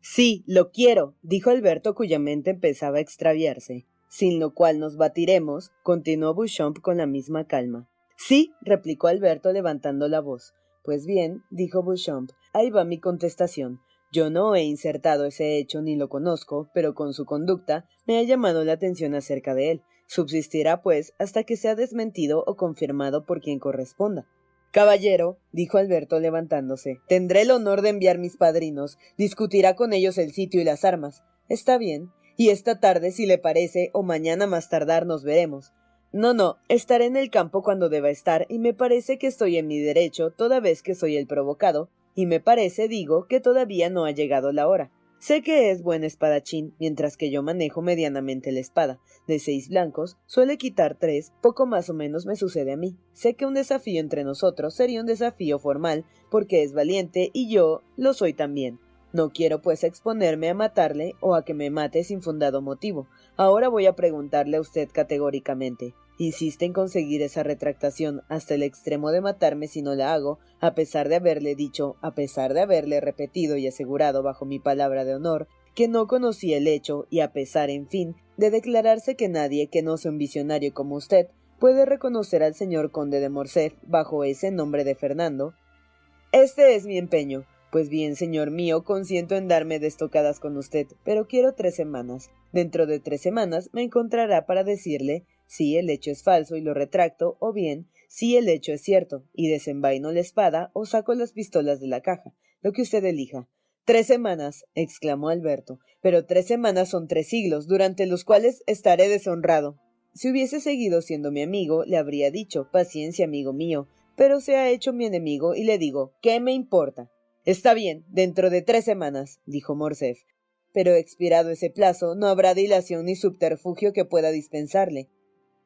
Sí, lo quiero, dijo Alberto, cuya mente empezaba a extraviarse. Sin lo cual nos batiremos, continuó Bouchamp con la misma calma. Sí, replicó Alberto levantando la voz. Pues bien, dijo Bouchamp, ahí va mi contestación. Yo no he insertado ese hecho ni lo conozco, pero con su conducta me ha llamado la atención acerca de él. Subsistirá, pues, hasta que sea desmentido o confirmado por quien corresponda. Caballero, dijo Alberto levantándose, tendré el honor de enviar mis padrinos. Discutirá con ellos el sitio y las armas. Está bien. Y esta tarde, si le parece, o mañana más tardar, nos veremos. No, no, estaré en el campo cuando deba estar, y me parece que estoy en mi derecho, toda vez que soy el provocado, y me parece, digo, que todavía no ha llegado la hora. Sé que es buen espadachín, mientras que yo manejo medianamente la espada. De seis blancos, suele quitar tres, poco más o menos me sucede a mí. Sé que un desafío entre nosotros sería un desafío formal, porque es valiente y yo lo soy también. No quiero pues exponerme a matarle o a que me mate sin fundado motivo. Ahora voy a preguntarle a usted categóricamente. Insiste en conseguir esa retractación hasta el extremo de matarme si no la hago, a pesar de haberle dicho, a pesar de haberle repetido y asegurado bajo mi palabra de honor, que no conocía el hecho y a pesar, en fin, de declararse que nadie que no sea un visionario como usted puede reconocer al señor conde de Morcerf bajo ese nombre de Fernando. Este es mi empeño. Pues bien, señor mío, consiento en darme de estocadas con usted, pero quiero tres semanas. Dentro de tres semanas me encontrará para decirle si el hecho es falso y lo retracto, o bien si el hecho es cierto y desenvaino la espada o saco las pistolas de la caja, lo que usted elija. Tres semanas, exclamó Alberto, pero tres semanas son tres siglos, durante los cuales estaré deshonrado. Si hubiese seguido siendo mi amigo, le habría dicho paciencia, amigo mío, pero se ha hecho mi enemigo y le digo ¿qué me importa? Está bien, dentro de tres semanas, dijo Morcerf. Pero expirado ese plazo, no habrá dilación ni subterfugio que pueda dispensarle.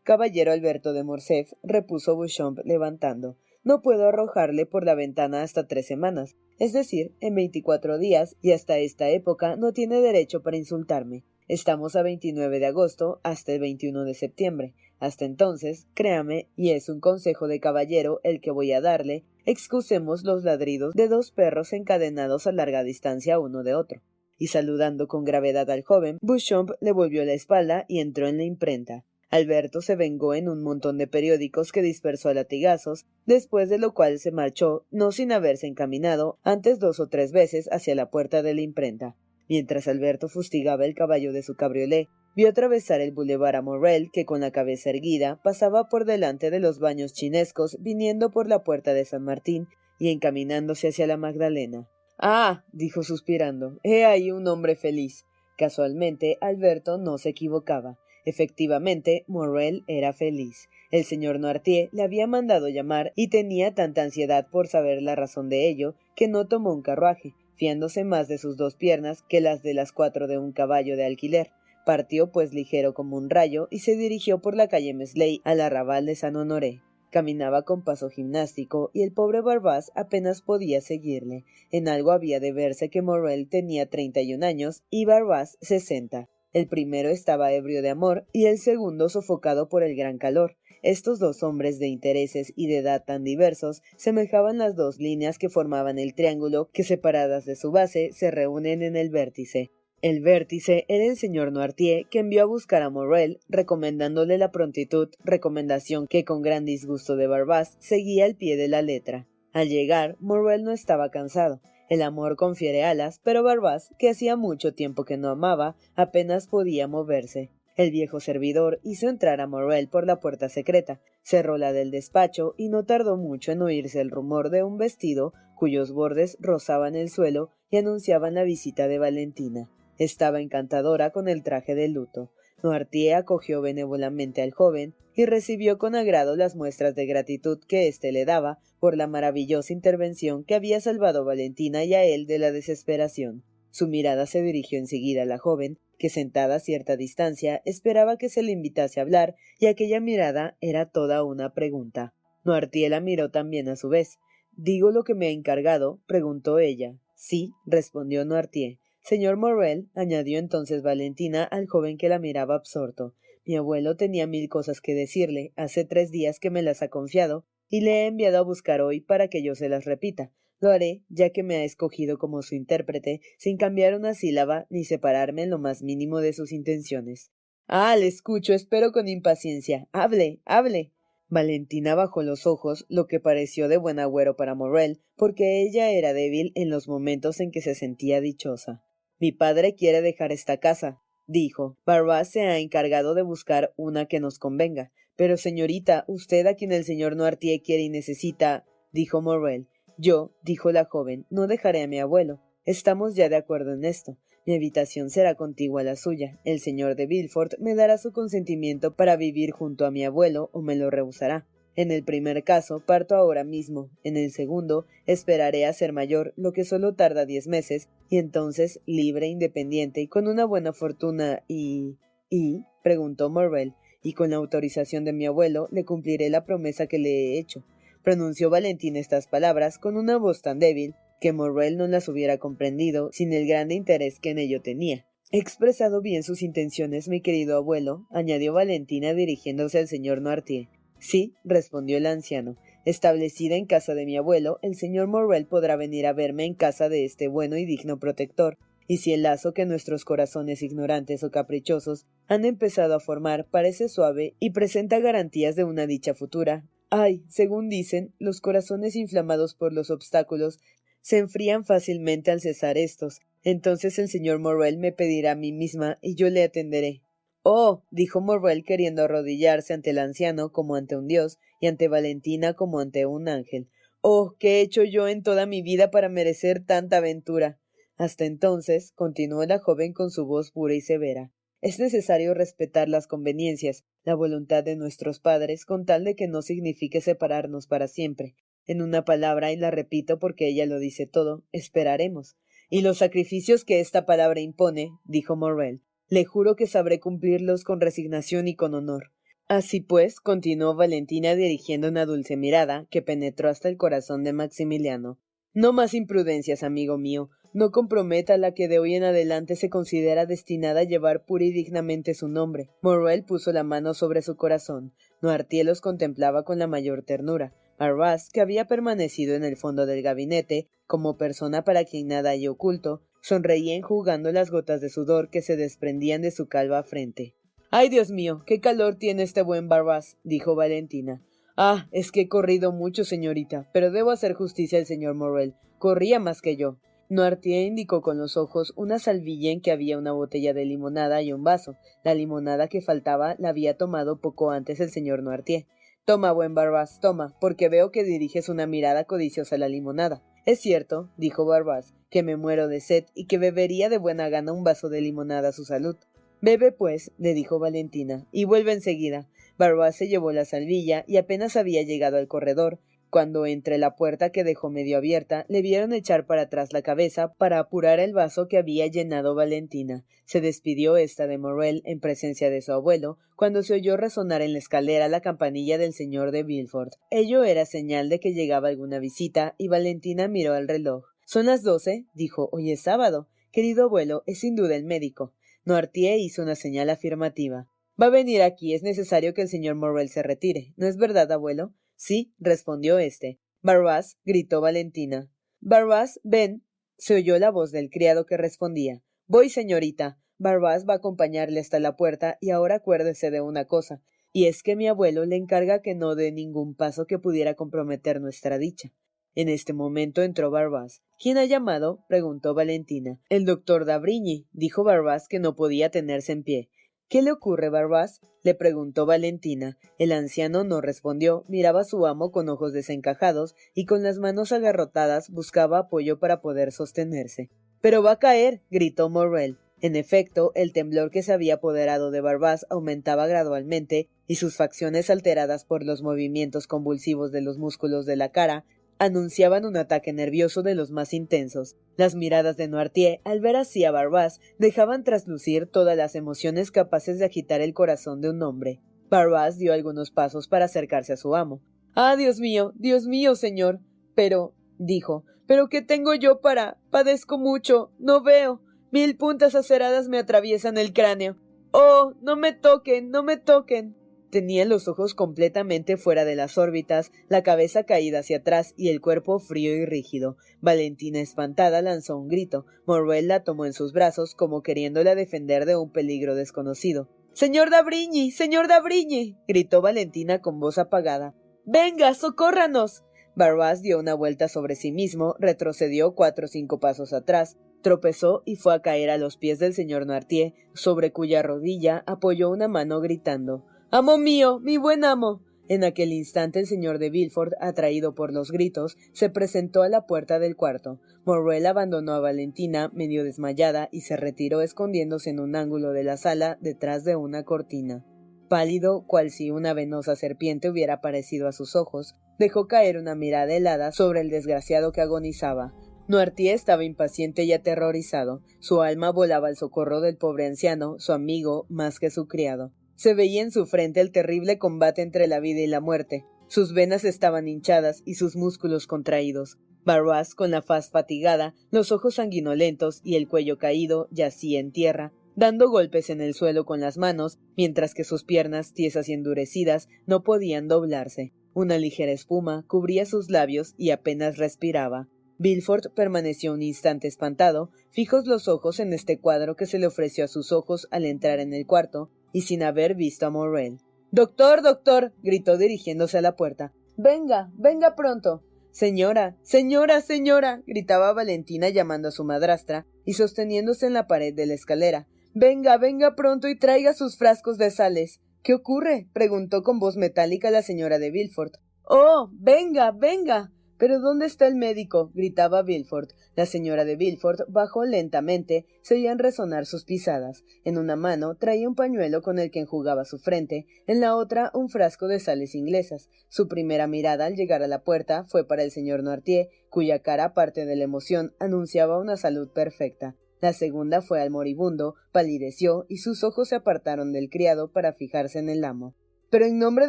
Caballero Alberto de Morcerf, repuso Beauchamp levantando, no puedo arrojarle por la ventana hasta tres semanas, es decir, en veinticuatro días, y hasta esta época no tiene derecho para insultarme. Estamos a 29 de agosto hasta el 21 de septiembre. Hasta entonces, créame, y es un consejo de caballero el que voy a darle, excusemos los ladridos de dos perros encadenados a larga distancia uno de otro. Y saludando con gravedad al joven, Beauchamp le volvió la espalda y entró en la imprenta. Alberto se vengó en un montón de periódicos que dispersó a latigazos, después de lo cual se marchó, no sin haberse encaminado, antes dos o tres veces hacia la puerta de la imprenta. Mientras Alberto fustigaba el caballo de su cabriolé, vio atravesar el bulevar a Morrel, que con la cabeza erguida pasaba por delante de los baños chinescos viniendo por la puerta de San Martín y encaminándose hacia la Magdalena. Ah, dijo suspirando, he ahí un hombre feliz. Casualmente, Alberto no se equivocaba. Efectivamente, Morrel era feliz. El señor Noirtier le había mandado llamar y tenía tanta ansiedad por saber la razón de ello que no tomó un carruaje, fiándose más de sus dos piernas que las de las cuatro de un caballo de alquiler. Partió pues ligero como un rayo y se dirigió por la calle Mesley al arrabal de San Honoré. Caminaba con paso gimnástico y el pobre Barbás apenas podía seguirle. En algo había de verse que Morrel tenía treinta y un años y Barbás sesenta. El primero estaba ebrio de amor y el segundo sofocado por el gran calor. Estos dos hombres de intereses y de edad tan diversos semejaban las dos líneas que formaban el triángulo que separadas de su base se reúnen en el vértice. El vértice era el señor Noirtier que envió a buscar a Morrel, recomendándole la prontitud, recomendación que con gran disgusto de Barbás seguía al pie de la letra. Al llegar, Morrel no estaba cansado. El amor confiere alas, pero Barbás, que hacía mucho tiempo que no amaba, apenas podía moverse. El viejo servidor hizo entrar a Morrel por la puerta secreta, cerró la del despacho y no tardó mucho en oírse el rumor de un vestido cuyos bordes rozaban el suelo y anunciaban la visita de Valentina. Estaba encantadora con el traje de luto. Noirtier acogió benévolamente al joven y recibió con agrado las muestras de gratitud que éste le daba por la maravillosa intervención que había salvado a Valentina y a él de la desesperación. Su mirada se dirigió enseguida a la joven, que sentada a cierta distancia esperaba que se le invitase a hablar, y aquella mirada era toda una pregunta. Noirtier la miró también a su vez. ¿Digo lo que me ha encargado? preguntó ella. Sí, respondió Noirtier. Señor Morrel, añadió entonces Valentina al joven que la miraba absorto. Mi abuelo tenía mil cosas que decirle, hace tres días que me las ha confiado, y le he enviado a buscar hoy para que yo se las repita. Lo haré, ya que me ha escogido como su intérprete, sin cambiar una sílaba ni separarme en lo más mínimo de sus intenciones. Ah, le escucho, espero con impaciencia. Hable, hable. Valentina bajó los ojos, lo que pareció de buen agüero para Morrel, porque ella era débil en los momentos en que se sentía dichosa. Mi padre quiere dejar esta casa, dijo. Barbás se ha encargado de buscar una que nos convenga. Pero, señorita, usted a quien el señor Noirtier quiere y necesita, dijo Morrel. Yo, dijo la joven, no dejaré a mi abuelo. Estamos ya de acuerdo en esto. Mi habitación será contigua a la suya. El señor de Villefort me dará su consentimiento para vivir junto a mi abuelo o me lo rehusará. En el primer caso, parto ahora mismo. En el segundo, esperaré a ser mayor, lo que solo tarda diez meses, y entonces, libre, independiente y con una buena fortuna y. ¿Y? preguntó Morrel, y con la autorización de mi abuelo le cumpliré la promesa que le he hecho pronunció Valentín estas palabras con una voz tan débil que Morrel no las hubiera comprendido sin el grande interés que en ello tenía. He expresado bien sus intenciones, mi querido abuelo, añadió Valentina dirigiéndose al señor Noirtier. Sí, respondió el anciano. Establecida en casa de mi abuelo, el señor Morrel podrá venir a verme en casa de este bueno y digno protector, y si el lazo que nuestros corazones ignorantes o caprichosos han empezado a formar parece suave y presenta garantías de una dicha futura, Ay, según dicen, los corazones inflamados por los obstáculos se enfrían fácilmente al cesar estos. Entonces el señor Morrel me pedirá a mí misma y yo le atenderé. Oh, dijo Morrel queriendo arrodillarse ante el anciano como ante un dios y ante Valentina como ante un ángel. Oh, ¿qué he hecho yo en toda mi vida para merecer tanta aventura? Hasta entonces, continuó la joven con su voz pura y severa, es necesario respetar las conveniencias, la voluntad de nuestros padres, con tal de que no signifique separarnos para siempre. En una palabra, y la repito porque ella lo dice todo, esperaremos. Y los sacrificios que esta palabra impone, dijo Morrel, le juro que sabré cumplirlos con resignación y con honor. Así pues, continuó Valentina dirigiendo una dulce mirada que penetró hasta el corazón de Maximiliano. No más imprudencias, amigo mío no comprometa la que de hoy en adelante se considera destinada a llevar pura y dignamente su nombre. Morrel puso la mano sobre su corazón. Noirtier los contemplaba con la mayor ternura. Arras, que había permanecido en el fondo del gabinete, como persona para quien nada hay oculto, sonreía enjugando las gotas de sudor que se desprendían de su calva frente. Ay, Dios mío, qué calor tiene este buen Barbás, dijo Valentina. Ah, es que he corrido mucho, señorita, pero debo hacer justicia al señor Morrel. Corría más que yo. Noirtier indicó con los ojos una salvilla en que había una botella de limonada y un vaso. La limonada que faltaba la había tomado poco antes el señor Noirtier. Toma, buen Barbás, toma, porque veo que diriges una mirada codiciosa a la limonada. Es cierto, dijo Barbás, que me muero de sed y que bebería de buena gana un vaso de limonada a su salud. Bebe, pues, le dijo Valentina, y vuelve enseguida. Barbás se llevó la salvilla y apenas había llegado al corredor, cuando entre la puerta que dejó medio abierta le vieron echar para atrás la cabeza para apurar el vaso que había llenado Valentina. Se despidió esta de Morrel en presencia de su abuelo, cuando se oyó resonar en la escalera la campanilla del señor de Villefort. Ello era señal de que llegaba alguna visita, y Valentina miró al reloj. Son las doce, dijo. Hoy es sábado. Querido abuelo, es sin duda el médico. Noirtier hizo una señal afirmativa. Va a venir aquí. Es necesario que el señor Morrel se retire. ¿No es verdad, abuelo? Sí, respondió éste. Barbás, gritó Valentina. Barbás, ven. Se oyó la voz del criado que respondía. Voy, señorita. Barbás va a acompañarle hasta la puerta y ahora acuérdese de una cosa, y es que mi abuelo le encarga que no dé ningún paso que pudiera comprometer nuestra dicha. En este momento entró Barbás. ¿Quién ha llamado? preguntó Valentina. El doctor Dabriñi, dijo Barbás que no podía tenerse en pie. ¿Qué le ocurre, Barbás? le preguntó Valentina. El anciano no respondió, miraba a su amo con ojos desencajados y con las manos agarrotadas buscaba apoyo para poder sostenerse. Pero va a caer. gritó Morrel. En efecto, el temblor que se había apoderado de Barbás aumentaba gradualmente, y sus facciones alteradas por los movimientos convulsivos de los músculos de la cara anunciaban un ataque nervioso de los más intensos. Las miradas de Noirtier, al ver así a Barbás, dejaban traslucir todas las emociones capaces de agitar el corazón de un hombre. Barbás dio algunos pasos para acercarse a su amo. Ah, Dios mío, Dios mío, señor. Pero, dijo, ¿pero qué tengo yo para? Padezco mucho, no veo. Mil puntas aceradas me atraviesan el cráneo. Oh, no me toquen, no me toquen. Tenía los ojos completamente fuera de las órbitas, la cabeza caída hacia atrás y el cuerpo frío y rígido. Valentina, espantada, lanzó un grito. Morrel la tomó en sus brazos como queriéndola defender de un peligro desconocido. Señor Dabriñi. señor Dabriñi. gritó Valentina con voz apagada. Venga. socórranos. Barbás dio una vuelta sobre sí mismo, retrocedió cuatro o cinco pasos atrás, tropezó y fue a caer a los pies del señor Noirtier, sobre cuya rodilla apoyó una mano gritando Amo mío, mi buen amo. En aquel instante el señor de Villefort, atraído por los gritos, se presentó a la puerta del cuarto. Morrel abandonó a Valentina, medio desmayada, y se retiró escondiéndose en un ángulo de la sala detrás de una cortina. Pálido, cual si una venosa serpiente hubiera aparecido a sus ojos, dejó caer una mirada helada sobre el desgraciado que agonizaba. Noirtier estaba impaciente y aterrorizado. Su alma volaba al socorro del pobre anciano, su amigo, más que su criado. Se veía en su frente el terrible combate entre la vida y la muerte. Sus venas estaban hinchadas y sus músculos contraídos. Barras, con la faz fatigada, los ojos sanguinolentos y el cuello caído, yacía en tierra, dando golpes en el suelo con las manos, mientras que sus piernas, tiesas y endurecidas, no podían doblarse. Una ligera espuma cubría sus labios y apenas respiraba. Bilford permaneció un instante espantado, fijos los ojos en este cuadro que se le ofreció a sus ojos al entrar en el cuarto, y sin haber visto a Morrel. Doctor, doctor. gritó dirigiéndose a la puerta. Venga, venga pronto. Señora, señora, señora. gritaba Valentina llamando a su madrastra y sosteniéndose en la pared de la escalera. Venga, venga pronto y traiga sus frascos de sales. ¿Qué ocurre? preguntó con voz metálica la señora de Villefort. Oh, venga, venga. Pero ¿dónde está el médico? gritaba Villefort. La señora de Villefort bajó lentamente, se oían resonar sus pisadas. En una mano traía un pañuelo con el que enjugaba su frente, en la otra un frasco de sales inglesas. Su primera mirada al llegar a la puerta fue para el señor Noirtier, cuya cara, aparte de la emoción, anunciaba una salud perfecta. La segunda fue al moribundo, palideció y sus ojos se apartaron del criado para fijarse en el amo. Pero en nombre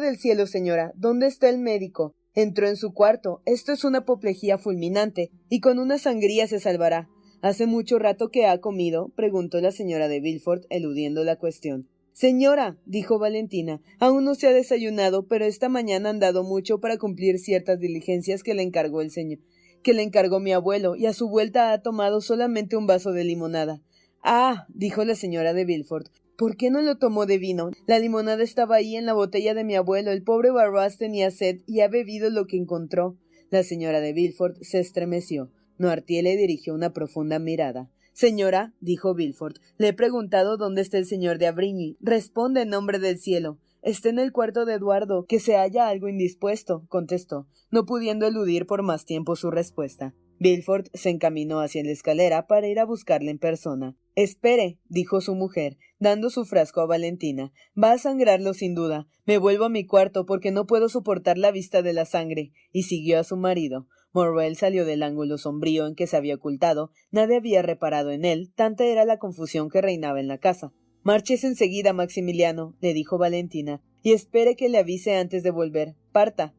del cielo, señora, ¿dónde está el médico? Entró en su cuarto. Esto es una apoplejía fulminante, y con una sangría se salvará. ¿Hace mucho rato que ha comido? preguntó la señora de Villefort, eludiendo la cuestión. Señora, dijo Valentina, aún no se ha desayunado, pero esta mañana han dado mucho para cumplir ciertas diligencias que le encargó el señor, que le encargó mi abuelo, y a su vuelta ha tomado solamente un vaso de limonada. Ah, dijo la señora de Villefort, ¿Por qué no lo tomó de vino? La limonada estaba ahí en la botella de mi abuelo. El pobre Barras tenía sed y ha bebido lo que encontró. La señora de Villefort se estremeció. Noirtier le dirigió una profunda mirada. Señora, dijo Villefort, le he preguntado dónde está el señor de Abrigny. Responde en nombre del cielo. Está en el cuarto de Eduardo, que se halla algo indispuesto, contestó, no pudiendo eludir por más tiempo su respuesta. Villefort se encaminó hacia la escalera para ir a buscarle en persona. Espere, dijo su mujer, dando su frasco a Valentina. Va a sangrarlo sin duda. Me vuelvo a mi cuarto porque no puedo soportar la vista de la sangre. Y siguió a su marido. Morrel salió del ángulo sombrío en que se había ocultado. Nadie había reparado en él, tanta era la confusión que reinaba en la casa. Marches enseguida, Maximiliano, le dijo Valentina, y espere que le avise antes de volver. Parta.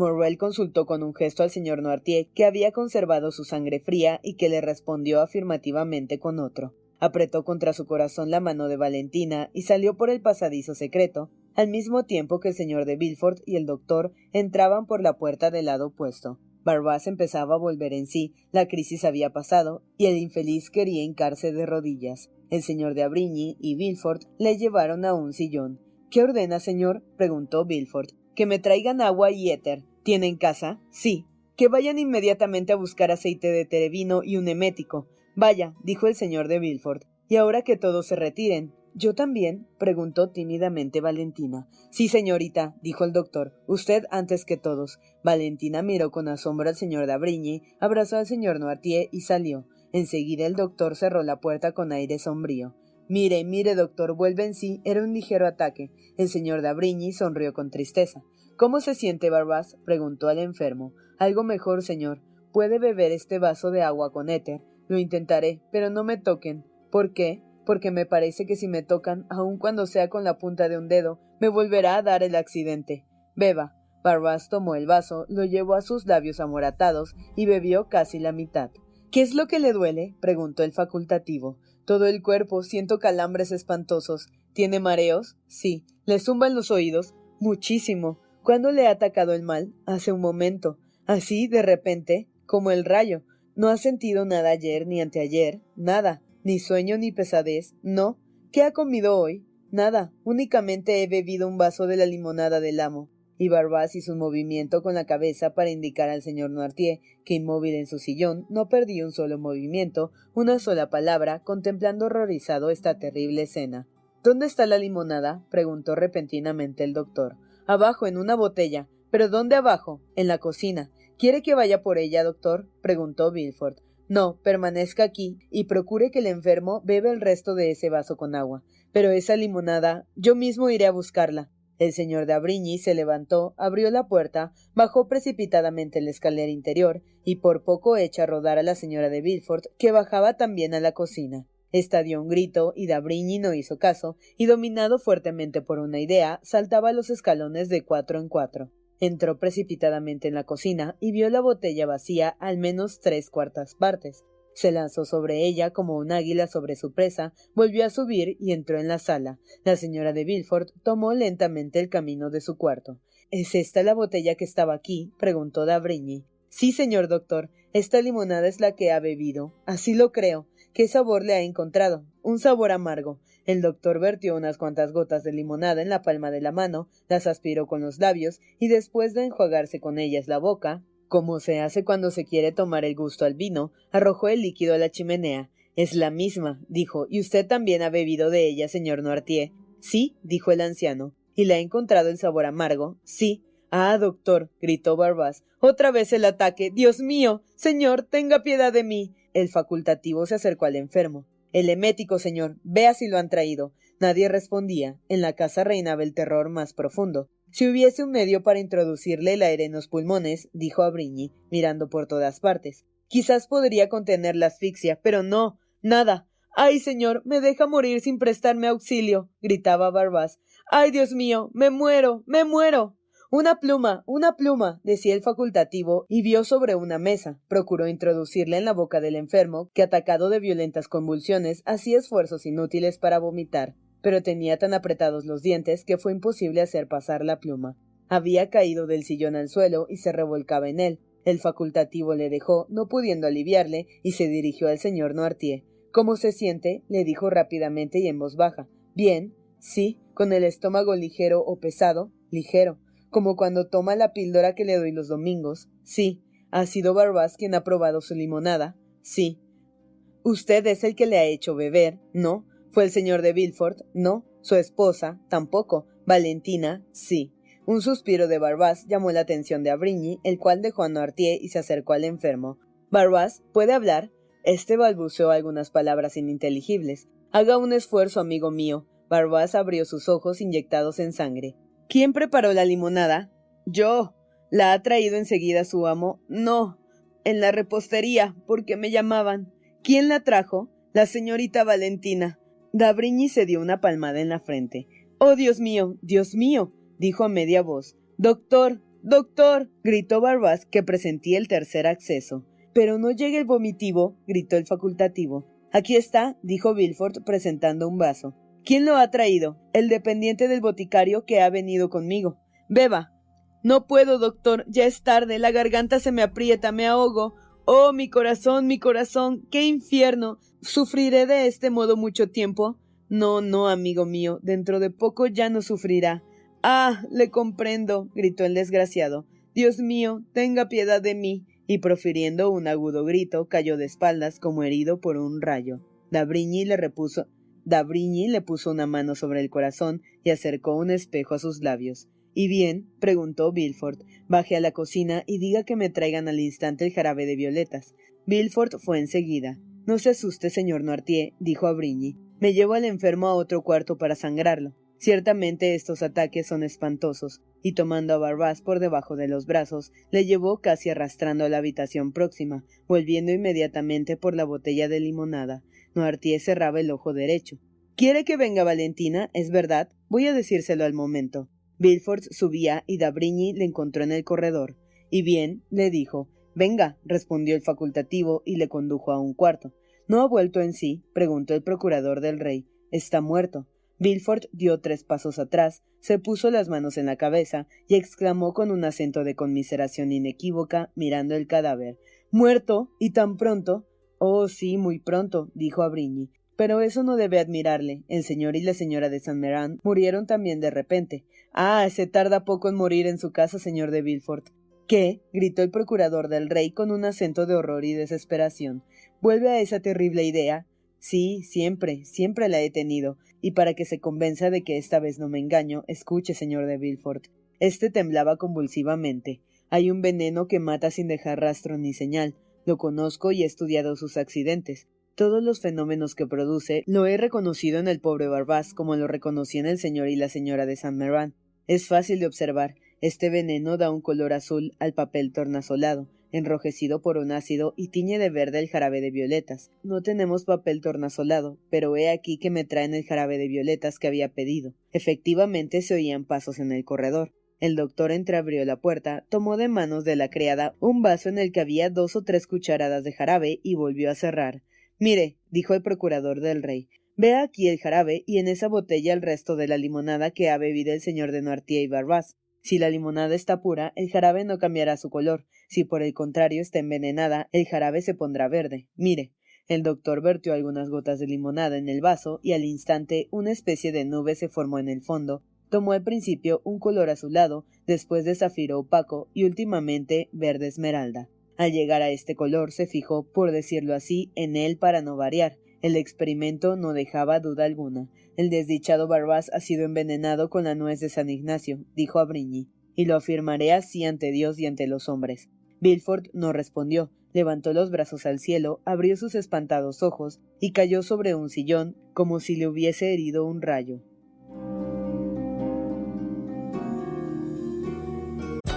Morrel consultó con un gesto al señor Noirtier, que había conservado su sangre fría y que le respondió afirmativamente con otro. Apretó contra su corazón la mano de Valentina y salió por el pasadizo secreto, al mismo tiempo que el señor de Villefort y el doctor entraban por la puerta del lado opuesto. Barbás empezaba a volver en sí, la crisis había pasado, y el infeliz quería hincarse de rodillas. El señor de Abrigny y Villefort le llevaron a un sillón. ¿Qué ordena, señor? preguntó Villefort. Que me traigan agua y éter. ¿Tienen casa? Sí. Que vayan inmediatamente a buscar aceite de terevino y un emético. Vaya, dijo el señor de Villefort. Y ahora que todos se retiren. ¿Yo también? preguntó tímidamente Valentina. Sí, señorita, dijo el doctor. Usted antes que todos. Valentina miró con asombro al señor de Abrigny, abrazó al señor Noirtier y salió. Enseguida el doctor cerró la puerta con aire sombrío. Mire, mire, doctor, vuelve en sí. Era un ligero ataque. El señor de Abrigny sonrió con tristeza. ¿Cómo se siente, Barbás? preguntó al enfermo. Algo mejor, señor. Puede beber este vaso de agua con éter. Lo intentaré, pero no me toquen. ¿Por qué? Porque me parece que si me tocan, aun cuando sea con la punta de un dedo, me volverá a dar el accidente. Beba. Barbás tomó el vaso, lo llevó a sus labios amoratados y bebió casi la mitad. ¿Qué es lo que le duele? preguntó el facultativo. Todo el cuerpo, siento calambres espantosos. ¿Tiene mareos? Sí. ¿Le zumban los oídos? Muchísimo. ¿Cuándo le ha atacado el mal? Hace un momento. Así, de repente, como el rayo. No ha sentido nada ayer ni anteayer, nada, ni sueño ni pesadez, no. ¿Qué ha comido hoy? Nada, únicamente he bebido un vaso de la limonada del amo. Y Barbás hizo un movimiento con la cabeza para indicar al señor Noirtier que inmóvil en su sillón no perdía un solo movimiento, una sola palabra, contemplando horrorizado esta terrible escena. ¿Dónde está la limonada? preguntó repentinamente el doctor. Abajo, en una botella. ¿Pero dónde abajo? En la cocina. ¿Quiere que vaya por ella, doctor? preguntó Bilford. No, permanezca aquí y procure que el enfermo beba el resto de ese vaso con agua. Pero esa limonada, yo mismo iré a buscarla. El señor de Abrigny se levantó, abrió la puerta, bajó precipitadamente la escalera interior y por poco echa a rodar a la señora de Villefort, que bajaba también a la cocina. Esta dio un grito y D'Abrigny no hizo caso, y dominado fuertemente por una idea, saltaba los escalones de cuatro en cuatro. Entró precipitadamente en la cocina y vio la botella vacía al menos tres cuartas partes. Se lanzó sobre ella como un águila sobre su presa, volvió a subir y entró en la sala. La señora de Villefort tomó lentamente el camino de su cuarto. ¿Es esta la botella que estaba aquí? preguntó D'Abrigny. Sí, señor doctor. Esta limonada es la que ha bebido. Así lo creo. ¿Qué sabor le ha encontrado? Un sabor amargo. El doctor vertió unas cuantas gotas de limonada en la palma de la mano, las aspiró con los labios y después de enjuagarse con ellas la boca, como se hace cuando se quiere tomar el gusto al vino, arrojó el líquido a la chimenea. Es la misma, dijo, y usted también ha bebido de ella, señor Noirtier. Sí, dijo el anciano. ¿Y le ha encontrado el sabor amargo? Sí. Ah, doctor, gritó Barbás. Otra vez el ataque. Dios mío. Señor, tenga piedad de mí. El facultativo se acercó al enfermo. El emético, señor. Vea si lo han traído. Nadie respondía. En la casa reinaba el terror más profundo. Si hubiese un medio para introducirle el aire en los pulmones, dijo Abrigny, mirando por todas partes. Quizás podría contener la asfixia, pero no. Nada. Ay, señor, me deja morir sin prestarme auxilio. gritaba Barbás. Ay, Dios mío, me muero, me muero. Una pluma, una pluma, decía el facultativo, y vio sobre una mesa. Procuró introducirla en la boca del enfermo, que atacado de violentas convulsiones, hacía esfuerzos inútiles para vomitar, pero tenía tan apretados los dientes que fue imposible hacer pasar la pluma. Había caído del sillón al suelo y se revolcaba en él. El facultativo le dejó, no pudiendo aliviarle, y se dirigió al señor Noirtier. ¿Cómo se siente? le dijo rápidamente y en voz baja. Bien, sí, con el estómago ligero o pesado, ligero, como cuando toma la píldora que le doy los domingos. Sí. ¿Ha sido Barbás quien ha probado su limonada? Sí. ¿Usted es el que le ha hecho beber? No. ¿Fue el señor de Villefort? No. ¿Su esposa? Tampoco. ¿Valentina? Sí. Un suspiro de Barbás llamó la atención de Abrigny, el cual dejó a Noirtier y se acercó al enfermo. Barbás, ¿puede hablar? Este balbuceó algunas palabras ininteligibles. Haga un esfuerzo, amigo mío. Barbás abrió sus ojos inyectados en sangre. ¿Quién preparó la limonada? Yo. ¿La ha traído enseguida su amo? No. En la repostería, porque me llamaban. ¿Quién la trajo? La señorita Valentina. Dabriñi se dio una palmada en la frente. Oh, Dios mío, Dios mío, dijo a media voz. Doctor, doctor, gritó Barbás, que presentía el tercer acceso. Pero no llegue el vomitivo, gritó el facultativo. Aquí está, dijo Bilford presentando un vaso. ¿Quién lo ha traído? El dependiente del boticario que ha venido conmigo. Beba. No puedo, doctor. Ya es tarde. La garganta se me aprieta. Me ahogo. Oh, mi corazón, mi corazón. ¡Qué infierno! ¿Sufriré de este modo mucho tiempo? No, no, amigo mío. Dentro de poco ya no sufrirá. Ah, le comprendo. gritó el desgraciado. Dios mío, tenga piedad de mí y profiriendo un agudo grito cayó de espaldas como herido por un rayo. Dabriñi le repuso Dabriñi le puso una mano sobre el corazón y acercó un espejo a sus labios. ¿Y bien? preguntó Bilford. Baje a la cocina y diga que me traigan al instante el jarabe de violetas. Bilford fue enseguida. No se asuste, señor Noirtier, dijo a. Me llevo al enfermo a otro cuarto para sangrarlo. Ciertamente estos ataques son espantosos, y tomando a Barbás por debajo de los brazos, le llevó casi arrastrando a la habitación próxima, volviendo inmediatamente por la botella de limonada. Cerraba el ojo derecho. ¿Quiere que venga Valentina? ¿Es verdad? Voy a decírselo al momento. Bilford subía y Dabrigny le encontró en el corredor. Y bien, le dijo. Venga, respondió el facultativo y le condujo a un cuarto. ¿No ha vuelto en sí? preguntó el procurador del rey. Está muerto. Bilford dio tres pasos atrás, se puso las manos en la cabeza y exclamó con un acento de conmiseración inequívoca, mirando el cadáver. ¿Muerto? ¿Y tan pronto? Oh, sí, muy pronto, dijo Abrigny. Pero eso no debe admirarle. El señor y la señora de San Meran murieron también de repente. Ah, se tarda poco en morir en su casa, señor de Villefort. ¿Qué? gritó el procurador del rey con un acento de horror y desesperación. ¿Vuelve a esa terrible idea? Sí, siempre, siempre la he tenido, y para que se convenza de que esta vez no me engaño, escuche, señor de Villefort. Este temblaba convulsivamente. Hay un veneno que mata sin dejar rastro ni señal. Lo conozco y he estudiado sus accidentes. Todos los fenómenos que produce lo he reconocido en el pobre Barbás, como lo reconocí en el señor y la señora de San Meran. Es fácil de observar. Este veneno da un color azul al papel tornasolado, enrojecido por un ácido y tiñe de verde el jarabe de violetas. No tenemos papel tornasolado, pero he aquí que me traen el jarabe de violetas que había pedido. Efectivamente se oían pasos en el corredor. El doctor entreabrió la puerta, tomó de manos de la criada un vaso en el que había dos o tres cucharadas de jarabe y volvió a cerrar. Mire, dijo el procurador del rey, vea aquí el jarabe y en esa botella el resto de la limonada que ha bebido el señor de Noirtier y Barbás. Si la limonada está pura, el jarabe no cambiará su color. Si por el contrario está envenenada, el jarabe se pondrá verde. Mire. El doctor vertió algunas gotas de limonada en el vaso y al instante una especie de nube se formó en el fondo. Tomó al principio un color azulado, después de zafiro opaco y últimamente verde esmeralda. Al llegar a este color se fijó, por decirlo así, en él para no variar. El experimento no dejaba duda alguna. El desdichado Barbás ha sido envenenado con la nuez de San Ignacio, dijo a Briñi, y lo afirmaré así ante Dios y ante los hombres. Bilford no respondió, levantó los brazos al cielo, abrió sus espantados ojos y cayó sobre un sillón como si le hubiese herido un rayo.